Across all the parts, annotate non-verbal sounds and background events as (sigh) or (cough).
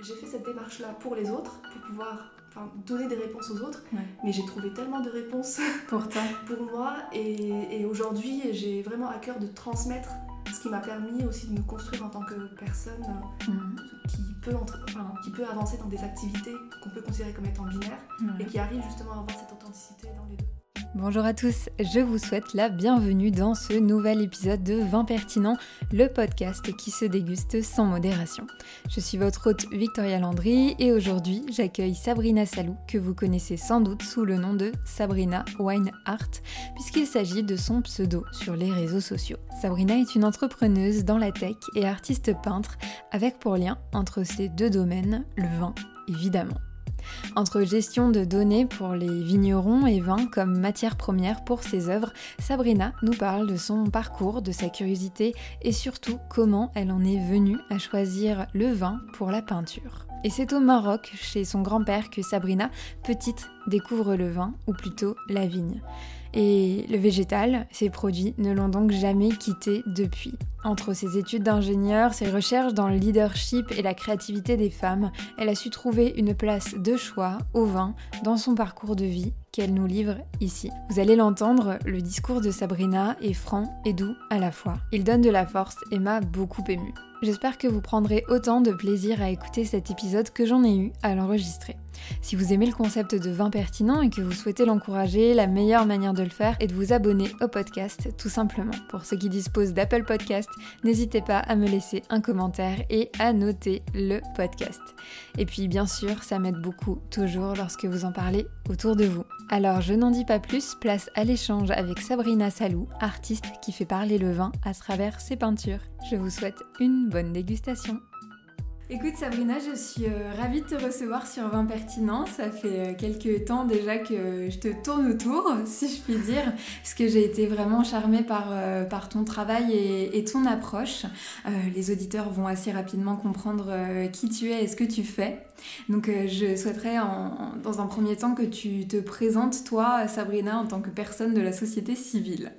j'ai fait cette démarche-là pour les autres, pour pouvoir donner des réponses aux autres. Mais j'ai trouvé tellement de réponses (laughs) pour toi, pour moi. Et, aujourd'hui, j'ai vraiment à cœur de transmettre ce qui m'a permis aussi de me construire en tant que personne euh, mhm. qui, peut qui peut avancer dans des activités qu'on peut considérer comme étant binaires et qui arrive justement à avoir cette authenticité dans les deux. Bonjour à tous, je vous souhaite la bienvenue dans ce nouvel épisode de Vin Pertinent, le podcast qui se déguste sans modération. Je suis votre hôte Victoria Landry et aujourd'hui j'accueille Sabrina Salou que vous connaissez sans doute sous le nom de Sabrina Wine Art puisqu'il s'agit de son pseudo sur les réseaux sociaux. Sabrina est une entrepreneuse dans la tech et artiste peintre avec pour lien entre ces deux domaines le vin évidemment. Entre gestion de données pour les vignerons et vin comme matière première pour ses œuvres, Sabrina nous parle de son parcours, de sa curiosité et surtout comment elle en est venue à choisir le vin pour la peinture. Et c'est au Maroc, chez son grand-père, que Sabrina, petite, découvre le vin, ou plutôt la vigne. Et le végétal, ses produits, ne l'ont donc jamais quitté depuis. Entre ses études d'ingénieur, ses recherches dans le leadership et la créativité des femmes, elle a su trouver une place de choix au vin dans son parcours de vie qu'elle nous livre ici. Vous allez l'entendre, le discours de Sabrina est franc et doux à la fois. Il donne de la force et m'a beaucoup ému. J'espère que vous prendrez autant de plaisir à écouter cet épisode que j'en ai eu à l'enregistrer. Si vous aimez le concept de vin pertinent et que vous souhaitez l'encourager, la meilleure manière de le faire est de vous abonner au podcast, tout simplement. Pour ceux qui disposent d'Apple Podcast, n'hésitez pas à me laisser un commentaire et à noter le podcast. Et puis bien sûr, ça m'aide beaucoup toujours lorsque vous en parlez autour de vous. Alors je n'en dis pas plus, place à l'échange avec Sabrina Salou, artiste qui fait parler le vin à travers ses peintures. Je vous souhaite une bonne dégustation. Écoute Sabrina, je suis euh, ravie de te recevoir sur Vin Pertinent. Ça fait euh, quelques temps déjà que je te tourne autour, (laughs) si je puis dire, parce que j'ai été vraiment charmée par, euh, par ton travail et, ton approche. les auditeurs vont assez rapidement comprendre qui tu es et ce que tu fais. Donc je souhaiterais dans un premier temps que tu te présentes, toi, Sabrina, en tant que personne de la société civile.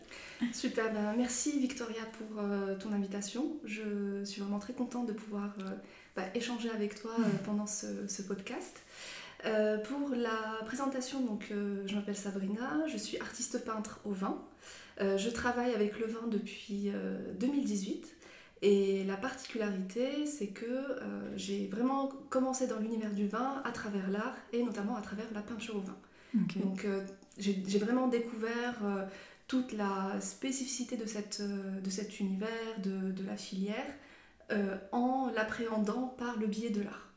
Super, ben, merci Victoria pour ton invitation. Je suis vraiment très contente de pouvoir bah, échanger avec toi euh, pendant ce, podcast. Euh, pour la présentation, donc, euh, je m'appelle Sabrina, je suis artiste peintre au vin. je travaille avec le vin depuis 2018 et la particularité, c'est que j'ai vraiment commencé dans l'univers du vin à travers l'art et notamment à travers la peinture au vin. Donc j'ai vraiment découvert toute la spécificité de, cette, de cet univers, de, de la filière, euh, en l'appréhendant par le biais de l'art.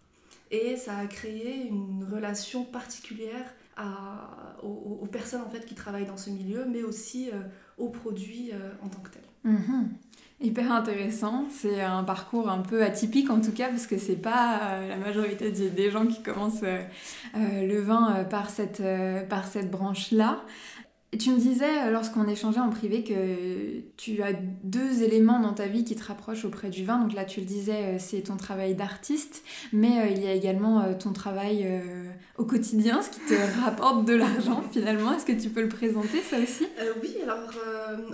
Et ça a créé une relation particulière aux, personnes en fait qui travaillent dans ce milieu, mais aussi euh, aux produits euh, en tant que tels. Mhm. Hyper intéressant, c'est un parcours un peu atypique en tout cas parce que c'est pas la majorité des gens qui commencent le vin par cette branche-là. Tu me disais, euh, lorsqu'on échangeait en privé, que tu as deux éléments dans ta vie qui te rapprochent auprès du vin. Donc là, tu le disais, euh, c'est ton travail d'artiste, mais euh, il y a également ton travail au quotidien, ce qui te (laughs) rapporte de l'argent finalement. Est-ce que tu peux le présenter, ça aussi? Oui, alors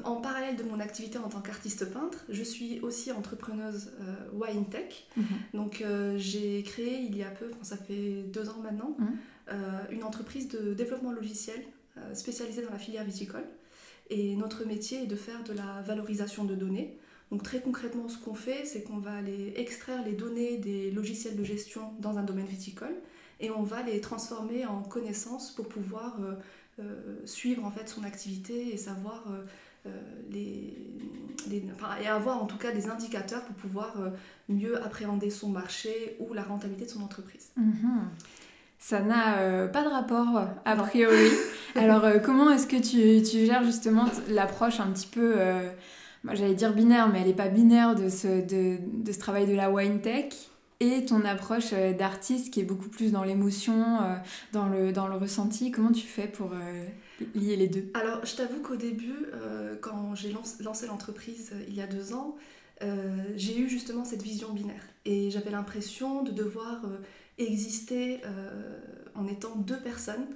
en parallèle de mon activité en tant qu'artiste peintre, je suis aussi entrepreneuse wine tech. Mhm. Donc j'ai créé il y a peu, ça fait deux ans maintenant, mhm. une entreprise de développement logiciel euh, spécialisée dans la filière viticole. Et notre métier est de faire de la valorisation de données. Donc très concrètement, ce qu'on fait, c'est qu'on va aller extraire les données des logiciels de gestion dans un domaine viticole et on va les transformer en connaissances pour pouvoir euh, euh, suivre en fait son activité et savoir les, et avoir en tout cas des indicateurs pour pouvoir mieux appréhender son marché ou la rentabilité de son entreprise. Mm-hmm ça n'a euh, pas de rapport a priori. (laughs) Alors euh, comment est-ce que tu, tu, gères justement l'approche un petit peu, euh, j'allais dire binaire, mais elle n'est pas binaire de ce, de, de, ce travail de la wine tech et ton approche d'artiste qui est beaucoup plus dans l'émotion, dans, le, dans le ressenti. Comment tu fais pour lier les deux? Alors je t'avoue qu'au début, quand j'ai lancé l'entreprise il y a deux ans, j'ai eu justement cette vision binaire et j'avais l'impression de devoir exister euh, en étant deux personnes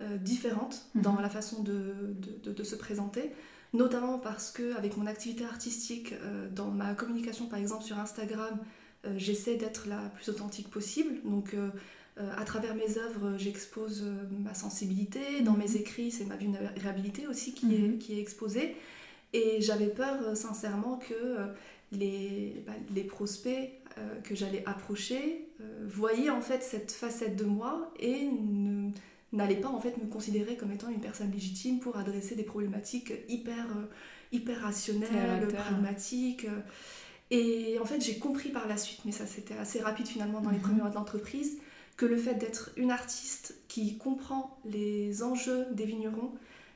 euh, différentes mhm. dans la façon de, de, se présenter, notamment parce que avec mon activité artistique, euh, dans ma communication par exemple sur Instagram, j'essaie d'être la plus authentique possible. Donc à travers mes œuvres, j'expose ma sensibilité. Dans mhm. mes écrits, c'est ma vulnérabilité aussi qui, est, mhm. qui est exposée. Et j'avais peur sincèrement que les, bah, les prospects que j'allais approcher voyaient en fait cette facette de moi et ne n'allait pas en fait me considérer comme étant une personne légitime pour adresser des problématiques hyper, euh, hyper rationnelles, pragmatiques. Et en fait, j'ai compris par la suite, mais ça c'était assez rapide finalement dans les mhm. premiers mois de l'entreprise, que le fait d'être une artiste qui comprend les enjeux des vignerons,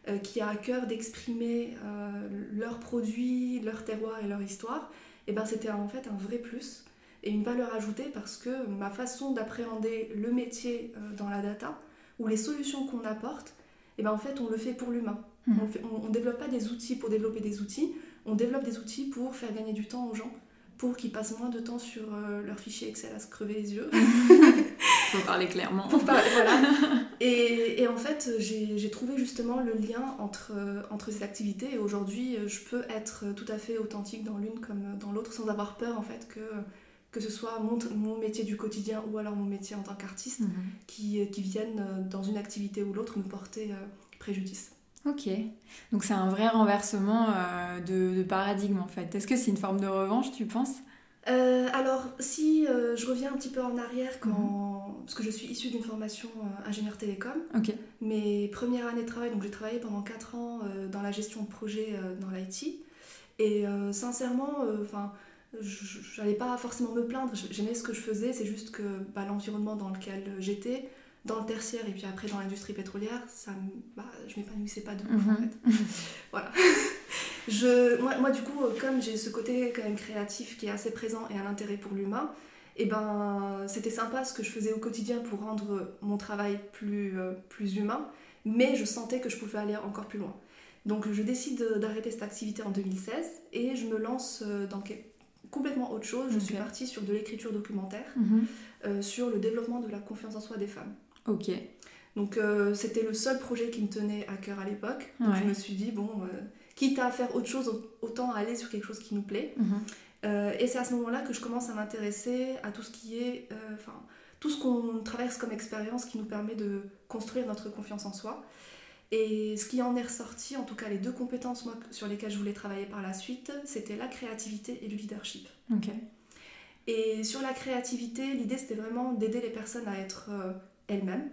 euh, qui a à cœur d'exprimer euh, leurs produits, leur terroir et leur histoire, et eh ben c'était en fait un vrai plus et une valeur ajoutée parce que ma façon d'appréhender le métier dans la data, ou les solutions qu'on apporte, et eh ben en fait, on le fait pour l'humain. Hmm. On ne développe pas des outils pour développer des outils, on développe des outils pour faire gagner du temps aux gens, pour qu'ils passent moins de temps sur euh, leur fichier Excel à se crever les yeux. (laughs) pour parler clairement. Pour parler, (laughs) voilà. Et, et en fait, j'ai trouvé justement le lien entre, euh, entre ces activités et aujourd'hui, je peux être tout à fait authentique dans l'une comme dans l'autre sans avoir peur en fait que que ce soit mon, mon, métier du quotidien ou alors mon métier en tant qu'artiste, mhm. qui, qui, viennent euh, dans une activité ou l'autre nous porter euh, préjudice. Ok, donc c'est un vrai renversement euh, de, paradigme en fait. Est-ce que c'est une forme de revanche, tu penses? Alors, si je reviens un petit peu en arrière, quand... Mhm. Parce que je suis issue d'une formation ingénieur télécom, mes premières années de travail, donc j'ai travaillé pendant 4 ans dans la gestion de projet dans l'IT, et sincèrement, enfin je n'allais pas forcément me plaindre, j'aimais ce que je faisais, c'est juste que bah, l'environnement dans lequel j'étais, dans le tertiaire et puis après dans l'industrie pétrolière, ça, bah, je m'épanouissais pas de ouf en mhm. fait. (laughs) voilà. je, moi, moi, du coup, comme j'ai ce côté quand même créatif qui est assez présent et un intérêt pour l'humain, et eh ben c'était sympa ce que je faisais au quotidien pour rendre mon travail plus, euh, plus humain, mais je sentais que je pouvais aller encore plus loin. Donc je décide d'arrêter cette activité en 2016 et je me lance euh, dans, complètement autre chose. Je suis partie sur de l'écriture documentaire, mhm. euh, sur le développement de la confiance en soi des femmes. Ok. Donc euh, c'était le seul projet qui me tenait à cœur à l'époque. Donc je me suis dit, bon, euh, quitte à faire autre chose, autant aller sur quelque chose qui nous plaît. Mhm. et c'est à ce moment-là que je commence à m'intéresser à tout ce qui est, enfin, tout ce qu'on traverse comme expérience qui nous permet de construire notre confiance en soi. Et ce qui en est ressorti, en tout cas les deux compétences moi, sur lesquelles je voulais travailler par la suite, c'était la créativité et le leadership. Et sur la créativité, l'idée c'était vraiment d'aider les personnes à être euh, elles-mêmes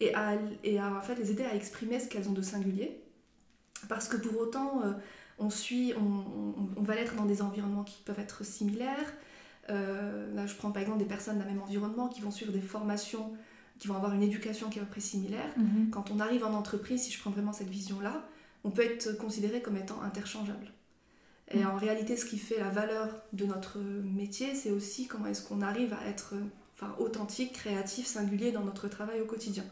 et à, et à en fait, les aider à exprimer ce qu'elles ont de singulier. Parce que pour autant, euh, on, suit, on, on, va être dans des environnements qui peuvent être similaires. Euh, là, je prends par exemple des personnes d'un même environnement qui vont suivre des formations qui vont avoir une éducation qui est à peu près similaire. Mhm. Quand on arrive en entreprise, si je prends vraiment cette vision-là, on peut être considéré comme étant interchangeable. Et mhm. en réalité, ce qui fait la valeur de notre métier, c'est aussi comment est-ce qu'on arrive à être enfin, authentique, créatif, singulier dans notre travail au quotidien.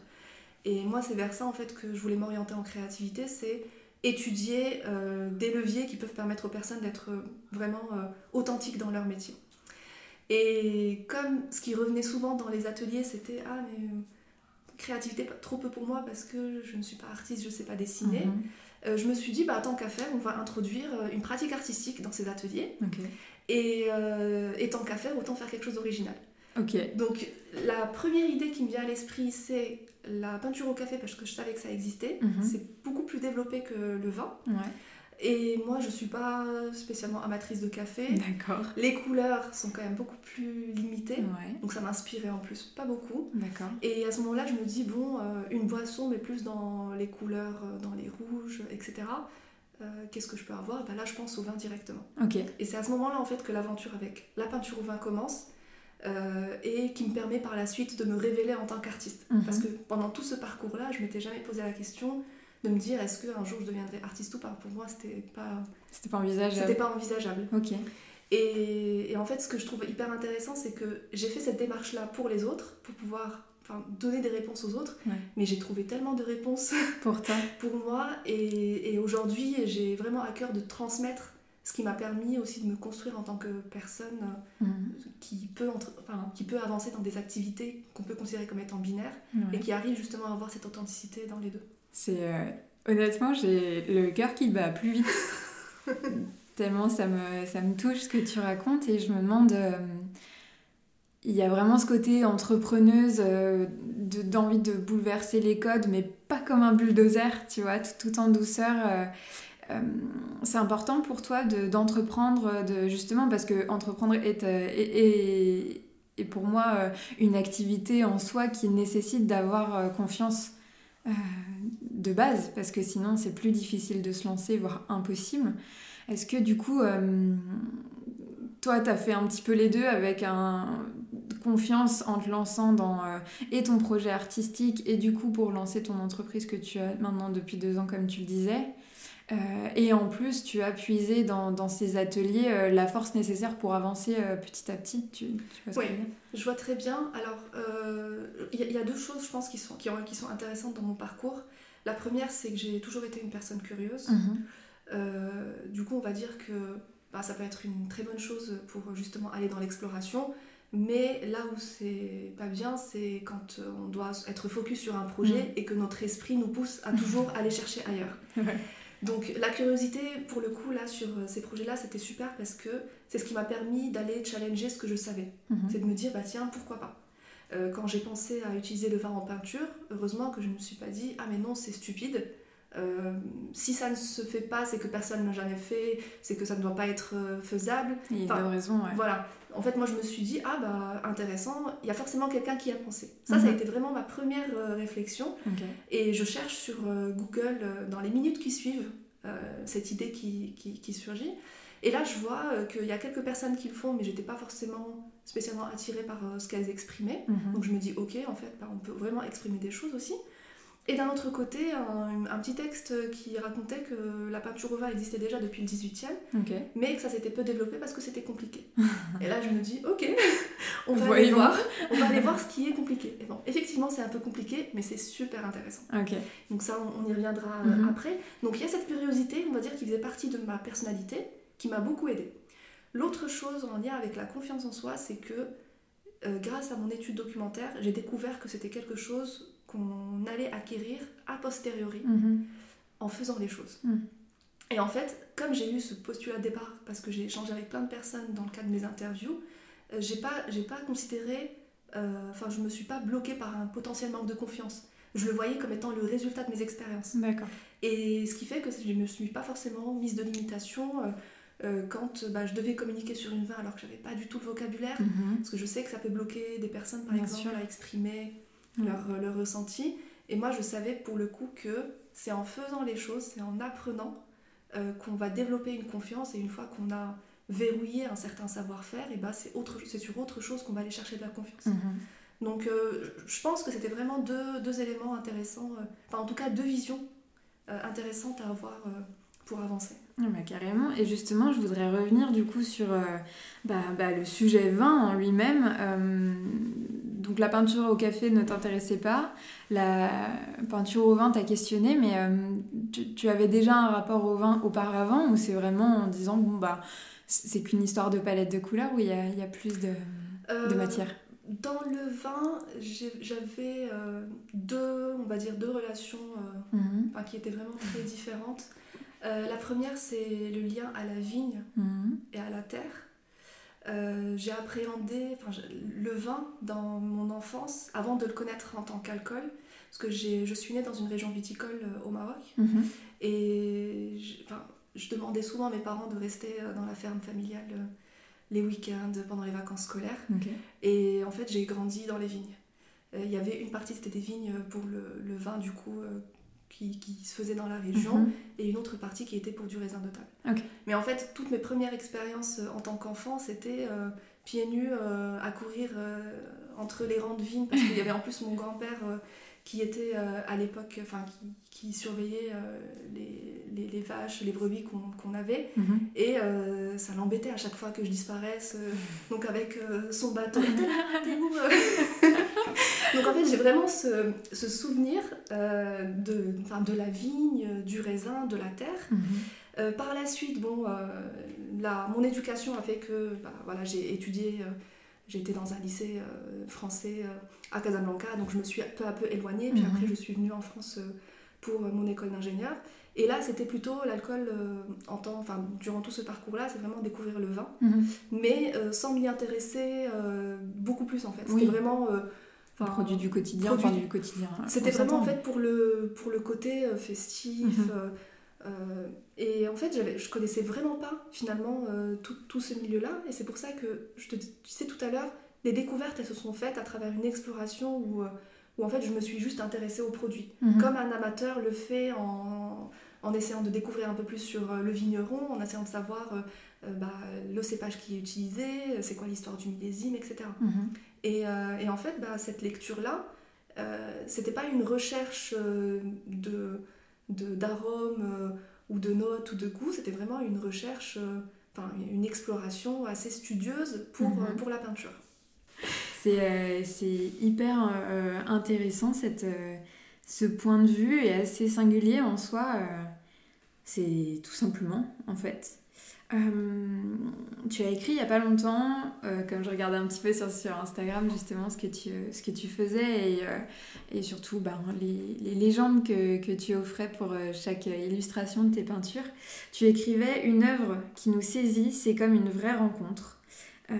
Et moi, c'est vers ça en fait que je voulais m'orienter en créativité, c'est étudier euh, des leviers qui peuvent permettre aux personnes d'être vraiment euh, authentiques dans leur métier. Et comme ce qui revenait souvent dans les ateliers, c'était Ah, mais euh, créativité, trop peu pour moi parce que je ne suis pas artiste, je ne sais pas dessiner. Mhm. Euh, je me suis dit, bah, tant qu'à faire, on va introduire euh, une pratique artistique dans ces ateliers. Et, et, tant qu'à faire, autant faire quelque chose d'original. Donc, la première idée qui me vient à l'esprit, c'est la peinture au café parce que je savais que ça existait. Mhm. C'est beaucoup plus développé que le vin. Ouais. Et moi, je suis pas spécialement amatrice de café. D'accord. Les couleurs sont quand même beaucoup plus limitées. Donc ça m'inspirait en plus pas beaucoup. D'accord. Et à ce moment-là, je me dis, bon, euh, une boisson, mais plus dans les couleurs, euh, dans les rouges, etc. Euh, qu'est-ce que je peux avoir? Ben Là, je pense au vin directement. Ok. Et c'est à ce moment-là, en fait, que l'aventure avec la peinture au vin commence. Et qui me permet par la suite de me révéler en tant qu'artiste. Mhm. Parce que pendant tout ce parcours-là, je m'étais jamais posé la question de me dire est-ce qu'un jour je deviendrai artiste ou pas? Pour moi, c'était pas. C'était pas envisageable. C'était pas envisageable. Ok. Et, et, en fait, ce que je trouve hyper intéressant, c'est que j'ai fait cette démarche-là pour les autres, pour pouvoir donner des réponses aux autres. Mais j'ai trouvé tellement de réponses pour toi, (laughs) pour moi. Et, et aujourd'hui, j'ai vraiment à cœur de transmettre ce qui m'a permis aussi de me construire en tant que personne mhm. qui, peut enfin, qui peut avancer dans des activités qu'on peut considérer comme étant binaires et qui arrive justement à avoir cette authenticité dans les deux. C'est euh, honnêtement, j'ai le cœur qui bat plus vite. (laughs) Tellement ça me, ça me touche ce que tu racontes et je me demande, euh, il y a vraiment ce côté entrepreneuse euh, d'envie de, bouleverser les codes, mais pas comme un bulldozer, tu vois, tout, en douceur. Euh, euh, c'est important pour toi d'entreprendre, de, justement, parce que entreprendre est, est, est, pour moi une activité en soi qui nécessite d'avoir confiance de base, parce que sinon c'est plus difficile de se lancer, voire impossible. Est-ce que du coup, toi, tu as fait un petit peu les deux avec un confiance en te lançant dans euh, et ton projet artistique et du coup pour lancer ton entreprise que tu as maintenant depuis deux ans comme tu le disais? Euh, et en plus, tu as puisé dans, dans ces ateliers euh, la force nécessaire pour avancer petit à petit. Tu, oui, je vois très bien. Alors, il y, a deux choses, je pense, qui sont, qui, ont, qui sont intéressantes dans mon parcours. La première, c'est que j'ai toujours été une personne curieuse. Mhm. du coup, on va dire que bah, ça peut être une très bonne chose pour justement aller dans l'exploration. Mais là où c'est pas bien, c'est quand on doit être focus sur un projet mm. et que notre esprit nous pousse à toujours aller chercher ailleurs. (laughs) Donc la curiosité, pour le coup, là, sur ces projets-là, c'était super parce que c'est ce qui m'a permis d'aller challenger ce que je savais. Mm-hmm. C'est de me dire, bah tiens, pourquoi pas? Euh, Quand j'ai pensé à utiliser le vin en peinture, heureusement que je ne me suis pas dit, ah mais non, c'est stupide. Euh, si ça ne se fait pas, c'est que personne ne l'a jamais fait, c'est que ça ne doit pas être euh, faisable. Il a raison, ouais. Voilà. En fait, moi, je me suis dit, ah bah intéressant, il y a forcément quelqu'un qui a pensé. Ça, ça a mhm. été vraiment ma première euh, réflexion. Et je cherche sur Google, dans les minutes qui suivent, cette idée qui, qui, surgit. Et là, je vois qu'il y a quelques personnes qui le font, mais j'étais pas forcément spécialement attirée par ce qu'elles exprimaient. Mhm. Donc je me dis, ok, en fait, bah, on peut vraiment exprimer des choses aussi. Et d'un autre côté, un, petit texte qui racontait que la peinture au vin existait déjà depuis le 18e, mais que ça s'était peu développé parce que c'était compliqué. (laughs) et là, je me dis, ok, on va aller voir, on va aller voir ce qui est compliqué. Et bon, effectivement, c'est un peu compliqué, mais c'est super intéressant. Donc ça, on, y reviendra euh, mhm. après. Donc il y a cette curiosité, on va dire, qui faisait partie de ma personnalité, qui m'a beaucoup aidée. L'autre chose en lien avec la confiance en soi, c'est que euh, grâce à mon étude documentaire, j'ai découvert que c'était quelque chose qu'on allait acquérir a posteriori mhm. en faisant les choses. Mhm. Et en fait, comme j'ai eu ce postulat de départ, parce que j'ai échangé avec plein de personnes dans le cadre de mes interviews, euh, j'ai pas, j'ai pas considéré, euh, enfin, je me suis pas bloquée par un potentiel manque de confiance. Je le voyais comme étant le résultat de mes expériences. D'accord. Et ce qui fait que je ne me suis pas forcément mise de limitation. Euh, quand bah, je devais communiquer sur une vin alors que j'avais pas du tout le vocabulaire, mhm. parce que je sais que ça peut bloquer des personnes par exemple à exprimer leur, leur, ressenti. Et moi, je savais pour le coup que c'est en faisant les choses, c'est en apprenant euh, qu'on va développer une confiance. Et une fois qu'on a verrouillé un certain savoir-faire, et bah, c'est, autre, c'est sur autre chose qu'on va aller chercher de la confiance. Mhm. Donc, euh, je pense que c'était vraiment deux, deux éléments intéressants, euh, enfin, en tout cas, deux visions intéressantes à avoir pour avancer. Ah bah, carrément. Et justement, je voudrais revenir du coup sur bah, bah, le sujet vin en lui-même donc la peinture au café ne t'intéressait pas, la peinture au vin t'a questionné, mais euh, tu, avais déjà un rapport au vin auparavant ou c'est vraiment en disant bon bah c'est qu'une histoire de palette de couleurs où il y a, plus de, euh, matière? Dans le vin, j'avais euh, deux, on va dire deux relations mhm. qui étaient vraiment très différentes. la première, c'est le lien à la vigne mhm. et à la terre. Euh, j'ai appréhendé le vin dans mon enfance avant de le connaître en tant qu'alcool. Parce que je suis née dans une région viticole euh, au Maroc. Mhm. Et je demandais souvent à mes parents de rester euh, dans la ferme familiale les week-ends, pendant les vacances scolaires. Et en fait, j'ai grandi dans les vignes. Il y avait une partie, c'était des vignes pour le, le, vin, du coup, qui, qui, se faisait dans la région mhm. et une autre partie qui était pour du raisin de table. Mais en fait, toutes mes premières expériences euh, en tant qu'enfant, c'était euh, pieds nus euh, à courir entre les rangs de vignes parce qu'il y avait en plus mon grand-père qui était à l'époque, enfin qui, qui, surveillait les, les, les, vaches, les brebis qu'on avait. Mhm. Et ça l'embêtait à chaque fois que je disparaisse. donc avec son (laughs) où Donc en fait, j'ai vraiment ce, ce souvenir euh, de, de la vigne, du raisin, de la terre. Mhm. Euh, par la suite, bon, euh, la, mon éducation a fait que bah, voilà, j'ai étudié, j'ai été dans un lycée français à Casablanca, donc je me suis peu à peu éloignée. Puis mhm. après, je suis venue en France pour mon école d'ingénieur. Et là, c'était plutôt l'alcool en temps, enfin, durant tout ce parcours-là, c'est vraiment découvrir le vin, mhm. mais sans m'y intéresser beaucoup plus en fait. Oui. C'était vraiment. Enfin, produit du quotidien, produit enfin du- quotidien. C'était on vraiment en fait pour le, pour le côté euh, festif. Mhm. euh, euh, et en fait, je connaissais vraiment pas finalement euh, tout, tout ce milieu-là. Et c'est pour ça que je te disais tout à l'heure, les découvertes elles se sont faites à travers une exploration où, où en fait je me suis juste intéressée aux produits. Mhm. Comme un amateur le fait en, en essayant de découvrir un peu plus sur le vigneron, en essayant de savoir euh, bah, le cépage qui est utilisé, c'est quoi l'histoire du millésime, etc. Et, euh, et en fait, bah, cette lecture-là, euh, c'était pas une recherche euh, de de- d'arômes euh, ou de notes ou de goûts, c'était vraiment une recherche, enfin une exploration assez studieuse pour, Mhm. euh, pour la peinture. C'est hyper intéressant cette, ce point de vue et assez singulier en soi. euh, c'est tout simplement en fait. Euh, tu as écrit il y a pas longtemps, euh, comme je regardais un petit peu sur, sur Instagram justement ce que tu, ce que tu faisais et, euh, et surtout ben, les, les légendes que, que tu offrais pour euh, chaque illustration de tes peintures. Tu écrivais une œuvre qui nous saisit, c'est comme une vraie rencontre. Euh,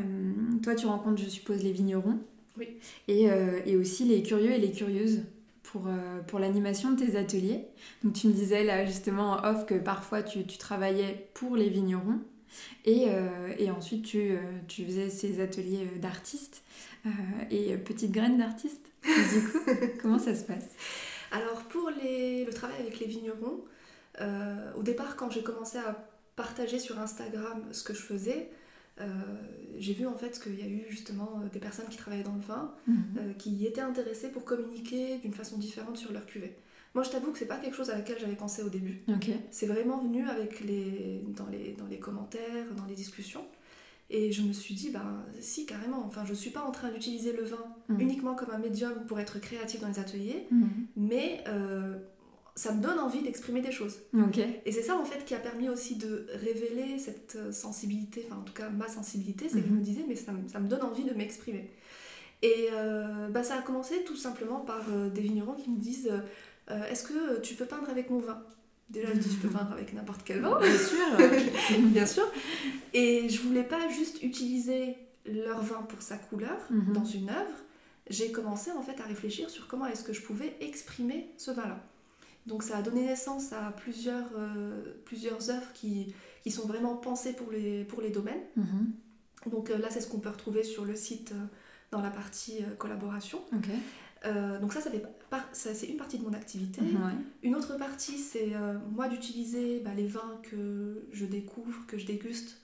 toi, tu rencontres, je suppose, les vignerons. Oui. Et, et aussi les curieux et les curieuses pour, euh, pour l'animation de tes ateliers. Donc, tu me disais là, justement, en off, que parfois tu, tu travaillais pour les vignerons. Et, euh, et ensuite, tu, euh, tu faisais ces ateliers euh, d'artistes euh, et petites graines d'artistes. Du coup, (laughs) comment ça se passe? Alors pour les- le travail avec les vignerons, euh, au départ quand j'ai commencé à partager sur Instagram ce que je faisais, euh, j'ai vu en fait qu'il y a eu justement des personnes qui travaillaient dans le vin, euh, qui étaient intéressées pour communiquer d'une façon différente sur leur cuvée. Moi je t'avoue que c'est pas quelque chose à laquelle j'avais pensé au début. C'est vraiment venu avec les, dans, les, dans les commentaires, dans les discussions. Et je me suis dit, bah si, carrément. Enfin, je suis pas en train d'utiliser le vin Mhm. uniquement comme un médium pour être créatif dans les ateliers, Mhm. mais euh, ça me donne envie d'exprimer des choses. Et c'est ça en fait qui a permis aussi de révéler cette euh, sensibilité, enfin en tout cas ma sensibilité, c'est que je Mhm. me disais, mais ça, me- ça me donne envie de m'exprimer. Et euh, bah, ça a commencé tout simplement par euh, des vignerons qui me disent, euh, est-ce que tu peux peindre avec mon vin? Déjà, je dis, je peux peindre avec n'importe quel vin. Bien sûr. (laughs) bien sûr. Et je voulais pas juste utiliser leur vin pour sa couleur Mhm. dans une œuvre. J'ai commencé en fait à réfléchir sur comment est-ce que je pouvais exprimer ce vin-là. Donc ça a donné naissance à plusieurs, euh, plusieurs œuvres qui, qui sont vraiment pensées pour les, pour les domaines. Mhm. Donc euh, là, c'est ce qu'on peut retrouver sur le site euh, dans la partie collaboration. Ok. Euh, donc ça, ça fait par- ça, c'est une partie de mon activité. Ouais. Une autre partie, c'est euh, moi d'utiliser bah, les vins que je découvre, que je déguste,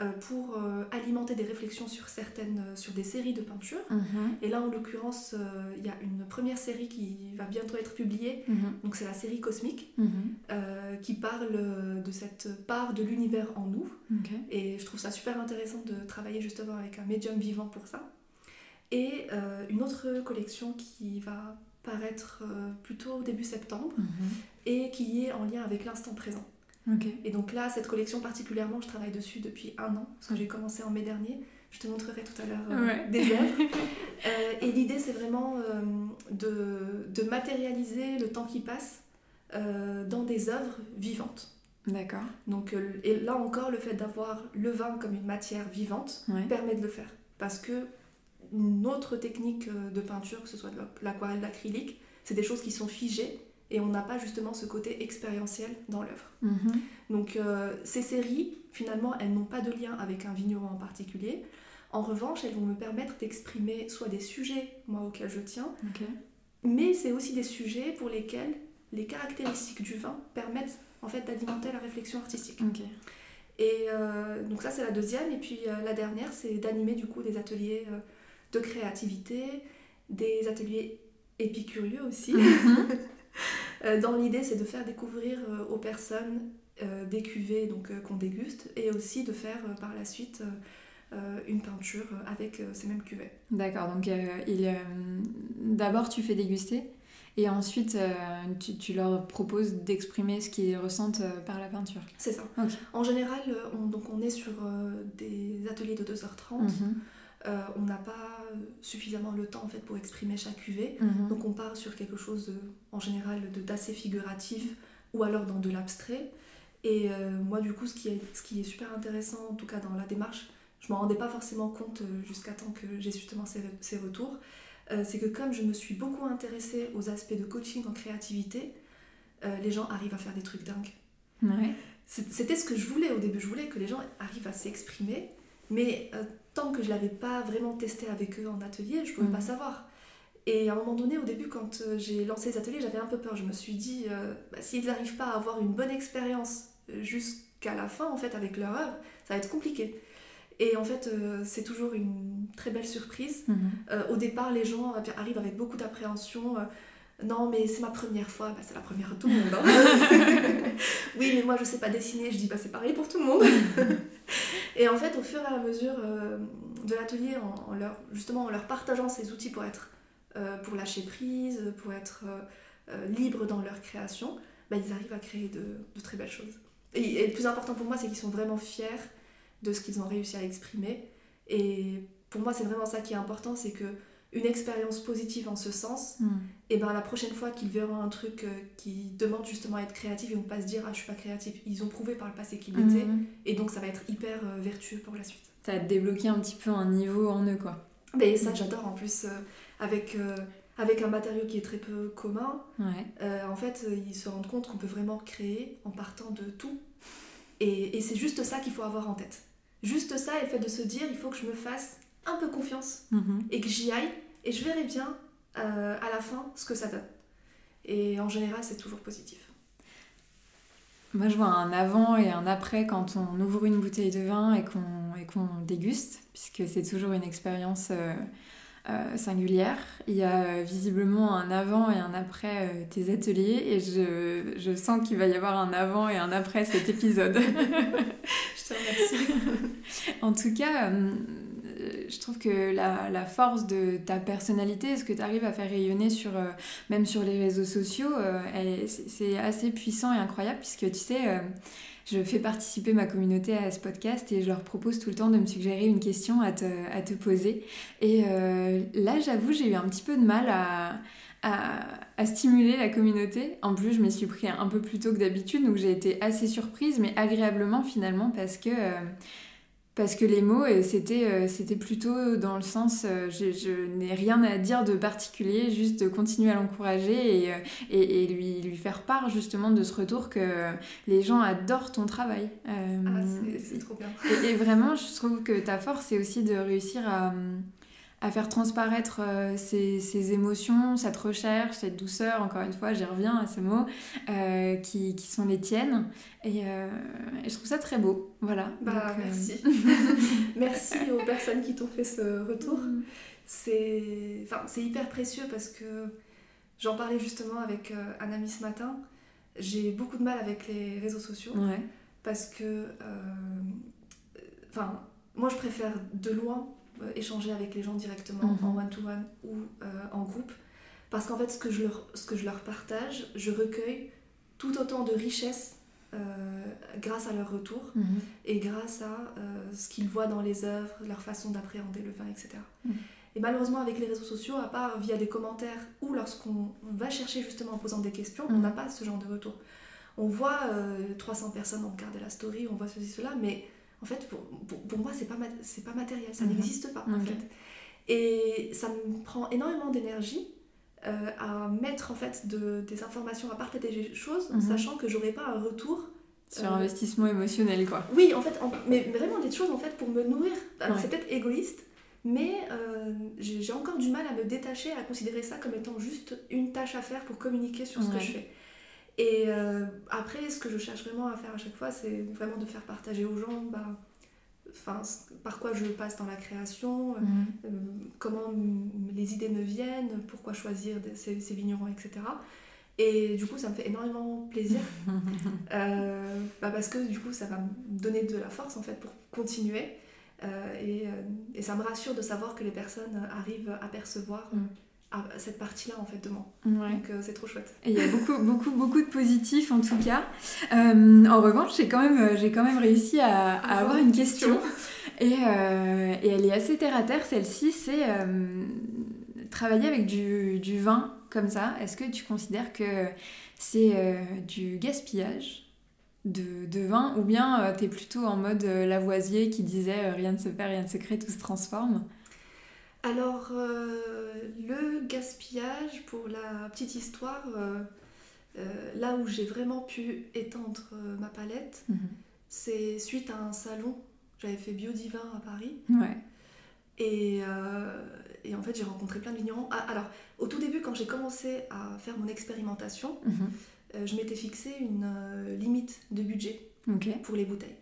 euh, pour alimenter des réflexions sur certaines, sur des séries de peintures. Mhm. Et là, en l'occurrence, il y a une première série qui va bientôt être publiée. Mhm. Donc c'est la série Cosmique, Mhm. qui parle de cette part de l'univers en nous. Et je trouve ça super intéressant de travailler justement avec un médium vivant pour ça. Et euh, une autre collection qui va paraître euh, plutôt au début septembre Mhm. et qui est en lien avec l'instant présent. Et donc là, cette collection particulièrement, je travaille dessus depuis un an, parce que j'ai commencé en mai dernier. Je te montrerai tout à l'heure euh, Ouais. des œuvres. (laughs) Euh, et l'idée, c'est vraiment de, de matérialiser le temps qui passe dans des œuvres vivantes. D'accord. Donc, et là encore, le fait d'avoir le vin comme une matière vivante Ouais. permet de le faire. Parce que une autre technique euh, de peinture, que ce soit de l'aquarelle, l'acrylique, c'est des choses qui sont figées et on n'a pas justement ce côté expérientiel dans l'œuvre. Mhm. Donc euh, ces séries, finalement, elles n'ont pas de lien avec un vigneron en particulier. En revanche, elles vont me permettre d'exprimer soit des sujets, moi, auxquels je tiens, mais c'est aussi des sujets pour lesquels les caractéristiques du vin permettent en fait d'alimenter la réflexion artistique. Et euh, donc ça c'est la deuxième. Et puis euh, la dernière c'est d'animer du coup des ateliers de créativité, des ateliers épicurieux aussi. Mhm. (laughs) Euh, dans l'idée c'est de faire découvrir euh, aux personnes euh, des cuvées donc qu'on déguste et aussi de faire par la suite une peinture avec ces mêmes cuvées. D'accord, donc euh, il, euh, d'abord tu fais déguster et ensuite euh, tu, tu leur proposes d'exprimer ce qu'ils ressentent par la peinture. C'est ça. En général, on, donc on est sur des ateliers de 2h30. Mhm. Euh, on n'a pas suffisamment le temps en fait pour exprimer chaque cuvée. Mhm. Donc on part sur quelque chose de- en général de- d'assez figuratif ou alors dans de l'abstrait. Et euh, moi du coup ce qui, est, ce qui est super intéressant en tout cas dans la démarche je m'en rendais pas forcément compte jusqu'à temps que j'ai justement ces, ces retours. c'est que comme je me suis beaucoup intéressée aux aspects de coaching en créativité, les gens arrivent à faire des trucs dingues. Ouais. C'était ce que je voulais au début. Je voulais que les gens arrivent à s'exprimer, mais euh, tant que je l'avais pas vraiment testé avec eux en atelier, je pouvais pas mhm. savoir. Et à un moment donné, au début, quand euh, j'ai lancé les ateliers, j'avais un peu peur. Je me suis dit, euh, bah, s'ils n'arrivent pas à avoir une bonne expérience jusqu'à la fin, en fait, avec leur œuvre, ça va être compliqué. Et en fait, c'est toujours une très belle surprise. Mhm. au départ, les gens arrivent avec beaucoup d'appréhension. Non, mais c'est ma première fois. Bah, c'est la première de tout le monde. Hein. (laughs) oui, mais moi, je sais pas dessiner. Je dis, bah, c'est pareil pour tout le monde. (laughs) et en fait, au fur et à mesure euh, de l'atelier, en, leur, justement en leur partageant ces outils pour être, euh, pour lâcher prise, pour être euh, libre dans leur création, bah, ils arrivent à créer de, très belles choses. Et, et, le plus important pour moi, c'est qu'ils sont vraiment fiers de ce qu'ils ont réussi à exprimer. Et pour moi, c'est vraiment ça qui est important, c'est que une expérience positive en ce sens, hmm. Et ben la prochaine fois qu'ils verront un truc euh, qui demande justement à être créatif, ils vont pas se dire ah je suis pas créatif. Ils ont prouvé par le passé qu'ils l'étaient, hmm. et donc ça va être hyper euh, vertueux pour la suite. Ça va débloquer un petit peu un niveau en eux quoi. Mais ça j'adore en plus euh, avec avec un matériau qui est très peu commun. en fait ils se rendent compte qu'on peut vraiment créer en partant de tout, et, et c'est juste ça qu'il faut avoir en tête. Juste ça et le fait de se dire il faut que je me fasse un peu confiance mhm. et que j'y aille et je verrai bien euh, à la fin ce que ça donne. Et en général, c'est toujours positif. Moi, je vois un avant et un après quand on ouvre une bouteille de vin et qu'on qu'on déguste, puisque c'est toujours une expérience euh, euh, singulière. Il y a visiblement un avant et un après tes ateliers, et je, je sens qu'il va y avoir un avant et un après cet épisode. (laughs) (laughs) je te remercie. en tout cas, je trouve que la, force de ta personnalité, ce que tu arrives à faire rayonner sur, euh, même sur les réseaux sociaux, euh, c'est assez puissant et incroyable puisque tu sais, euh, je fais participer ma communauté à ce podcast et je leur propose tout le temps de me suggérer une question à te, poser. Et là, j'avoue, j'ai eu un petit peu de mal à, stimuler la communauté. En plus, je m'y suis pris un peu plus tôt que d'habitude, donc j'ai été assez surprise, mais agréablement finalement parce que parce que les mots, euh, c'était, euh, c'était plutôt dans le sens, euh, je, n'ai rien à dire de particulier, juste continuer à l'encourager et, et, lui, lui faire part justement de ce retour que les gens adorent ton travail. ah, c'est, trop bien. Et, et, vraiment, je trouve que ta force, c'est aussi de réussir à à faire transparaître euh, ces, émotions, cette recherche, cette douceur, encore une fois, j'y reviens à ce mot, euh, qui, qui, sont les tiennes. Et, euh, et, je trouve ça très beau. Voilà. Bah, merci. (laughs) merci aux personnes qui t'ont fait ce retour. Mm. C'est enfin, hyper précieux parce que j'en parlais justement avec un ami ce matin. J'ai beaucoup de mal avec les réseaux sociaux. Parce que, enfin, moi je préfère de loin euh, échanger avec les gens directement mhm. en one-to-one ou euh, en groupe. Parce qu'en fait, ce que, je leur, ce que je leur partage, je recueille tout autant de richesses euh, grâce à leur retour mhm. et grâce à ce qu'ils voient dans les œuvres, leur façon d'appréhender le vin, etc. Mhm. Et malheureusement, avec les réseaux sociaux, à part via des commentaires ou lorsqu'on va chercher justement en posant des questions, on n'a pas ce genre de retour. On voit 300 personnes ont regardé la story, on voit ceci, cela, mais en fait, pour, pour, moi, c'est pas, c'est pas matériel, ça mhm. n'existe pas, en fait. Et ça me prend énormément d'énergie euh, à mettre, en fait, de, des informations, à partager des choses, mhm. sachant que j'aurai pas un retour sur euh, investissement émotionnel, quoi. Oui, en fait, mais vraiment des choses, en fait, pour me nourrir. C'est peut-être égoïste, mais euh, j'ai encore du mal à me détacher, à considérer ça comme étant juste une tâche à faire pour communiquer sur ce que je fais. Et euh, après, ce que je cherche vraiment à faire à chaque fois, c'est vraiment de faire partager aux gens bah, par quoi je passe dans la création, euh, mhm. euh, comment les idées me viennent, pourquoi choisir ces, vignerons, etc. Et du coup, ça me fait énormément plaisir (laughs) bah, parce que du coup, ça va me donner de la force en fait pour continuer. Et, et, ça me rassure de savoir que les personnes arrivent à percevoir. Mhm cette partie-là en fait de moi. Donc euh, c'est trop chouette. Et il y a beaucoup, (laughs) beaucoup, beaucoup de positifs en tout cas. Euh, en revanche, j'ai quand, même, euh, j'ai quand même réussi à, avoir une question. Et, et, elle est assez terre à terre, celle-ci, c'est travailler avec du, du, vin comme ça. Est-ce que tu considères que c'est du gaspillage de, de vin ou bien tu es plutôt en mode Lavoisier qui disait rien ne se perd, rien ne se crée, tout se transforme? Alors, le gaspillage, pour la petite histoire, là où j'ai vraiment pu étendre ma palette, mhm. c'est suite à un salon. J'avais fait Biodivin à Paris. Ouais. Et, et en fait, j'ai rencontré plein de vignerons. Ah, alors, au tout début, quand j'ai commencé à faire mon expérimentation, mhm. euh, je m'étais fixé une euh, limite de budget pour les bouteilles.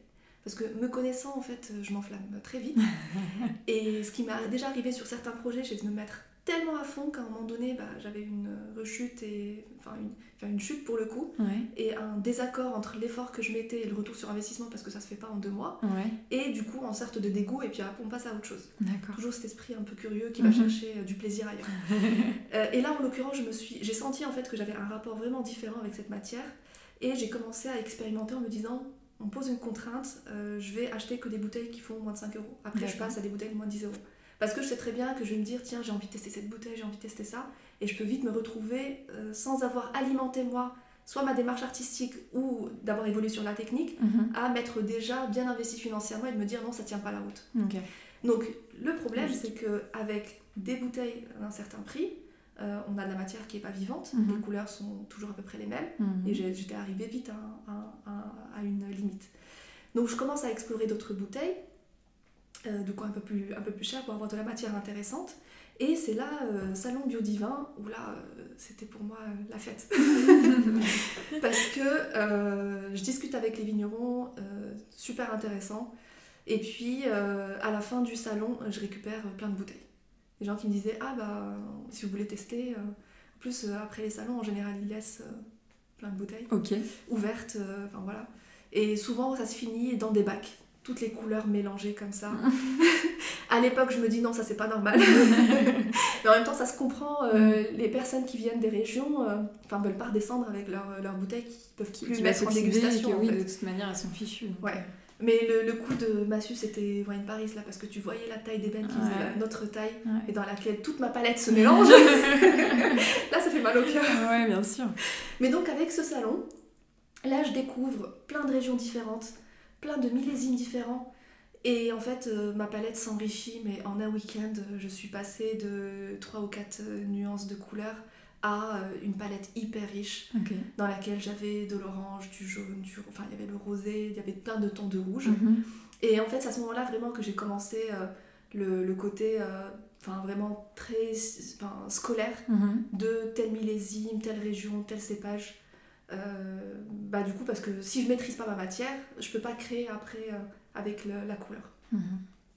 Parce que me connaissant, en fait, je m'enflamme très vite. (laughs) et ce qui m'est déjà arrivé sur certains projets, j'ai de me mettre tellement à fond qu'à un moment donné, bah, j'avais une rechute et enfin une, une chute pour le coup et un désaccord entre l'effort que je mettais et le retour sur investissement parce que ça se fait pas en deux mois et du coup en sorte de dégoût et puis après on passe à autre chose. Toujours cet esprit un peu curieux qui va mhm. chercher euh, du plaisir ailleurs. (laughs) Euh, et là en l'occurrence je me suis, j'ai senti en fait que j'avais un rapport vraiment différent avec cette matière et j'ai commencé à expérimenter en me disant on pose une contrainte, euh, je vais acheter que des bouteilles qui font moins de 5 euros. Après je passe à des bouteilles de moins de 10 euros. Parce que je sais très bien que je vais me dire, tiens, j'ai envie de tester cette bouteille, j'ai envie de tester ça. Et je peux vite me retrouver euh, sans avoir alimenté moi, soit ma démarche artistique ou d'avoir évolué sur la technique, mhm. à m'être déjà bien investi financièrement et de me dire, non, ça tient pas la route. Donc le problème, c'est qu'avec des bouteilles d'un certain prix, euh, on a de la matière qui n'est pas vivante, mhm. les couleurs sont toujours à peu près les mêmes, mhm. et j'étais arrivée vite à, une limite. Donc je commence à explorer d'autres bouteilles, euh, de quoi un peu, plus, un peu plus cher pour avoir de la matière intéressante. Et c'est là, euh, Salon Biodivin, où là, c'était pour moi la fête. (laughs) Parce que je discute avec les vignerons, super intéressant. Et puis, à la fin du salon, je récupère plein de bouteilles. Des gens qui me disaient, ah bah, si vous voulez tester. En plus, après les salons, en général, ils laissent plein de bouteilles. Ouvertes, enfin voilà. Et souvent, ça se finit dans des bacs toutes les couleurs mélangées comme ça. (laughs) (laughs) à l'époque, je me dis non, ça c'est pas normal. (laughs) Mais en même temps, ça se comprend. Euh, mm. les personnes qui viennent des régions, euh, enfin, veulent pas redescendre avec leurs leur bouteilles qui peuvent plus qui mettre en dégustation. oui, de toute manière, elles sont fichues. Ouais. Mais le, le, coup de Massu, c'était Wine Paris, là, parce que tu voyais la taille des bennes qui faisait notre taille, et dans laquelle toute ma palette se mélange. (laughs) là, ça fait mal au cœur. Ouais, bien sûr. Mais donc, avec ce salon, là, je découvre plein de régions différentes plein de millésimes différents. Et en fait, euh, ma palette s'enrichit, mais en un week-end, je suis passée de 3 ou 4 euh, nuances de couleurs à euh, une palette hyper riche, dans laquelle j'avais de l'orange, du jaune, du... enfin il y avait le rosé, il y avait plein de tons de rouge. Mhm. Et en fait, c'est à ce moment-là vraiment que j'ai commencé le, le, côté enfin vraiment très scolaire mhm. de tel millésime, telle région, tel cépage. Euh, bah du coup parce que si je maîtrise pas ma matière, je peux pas créer après euh, avec la couleur. Mhm.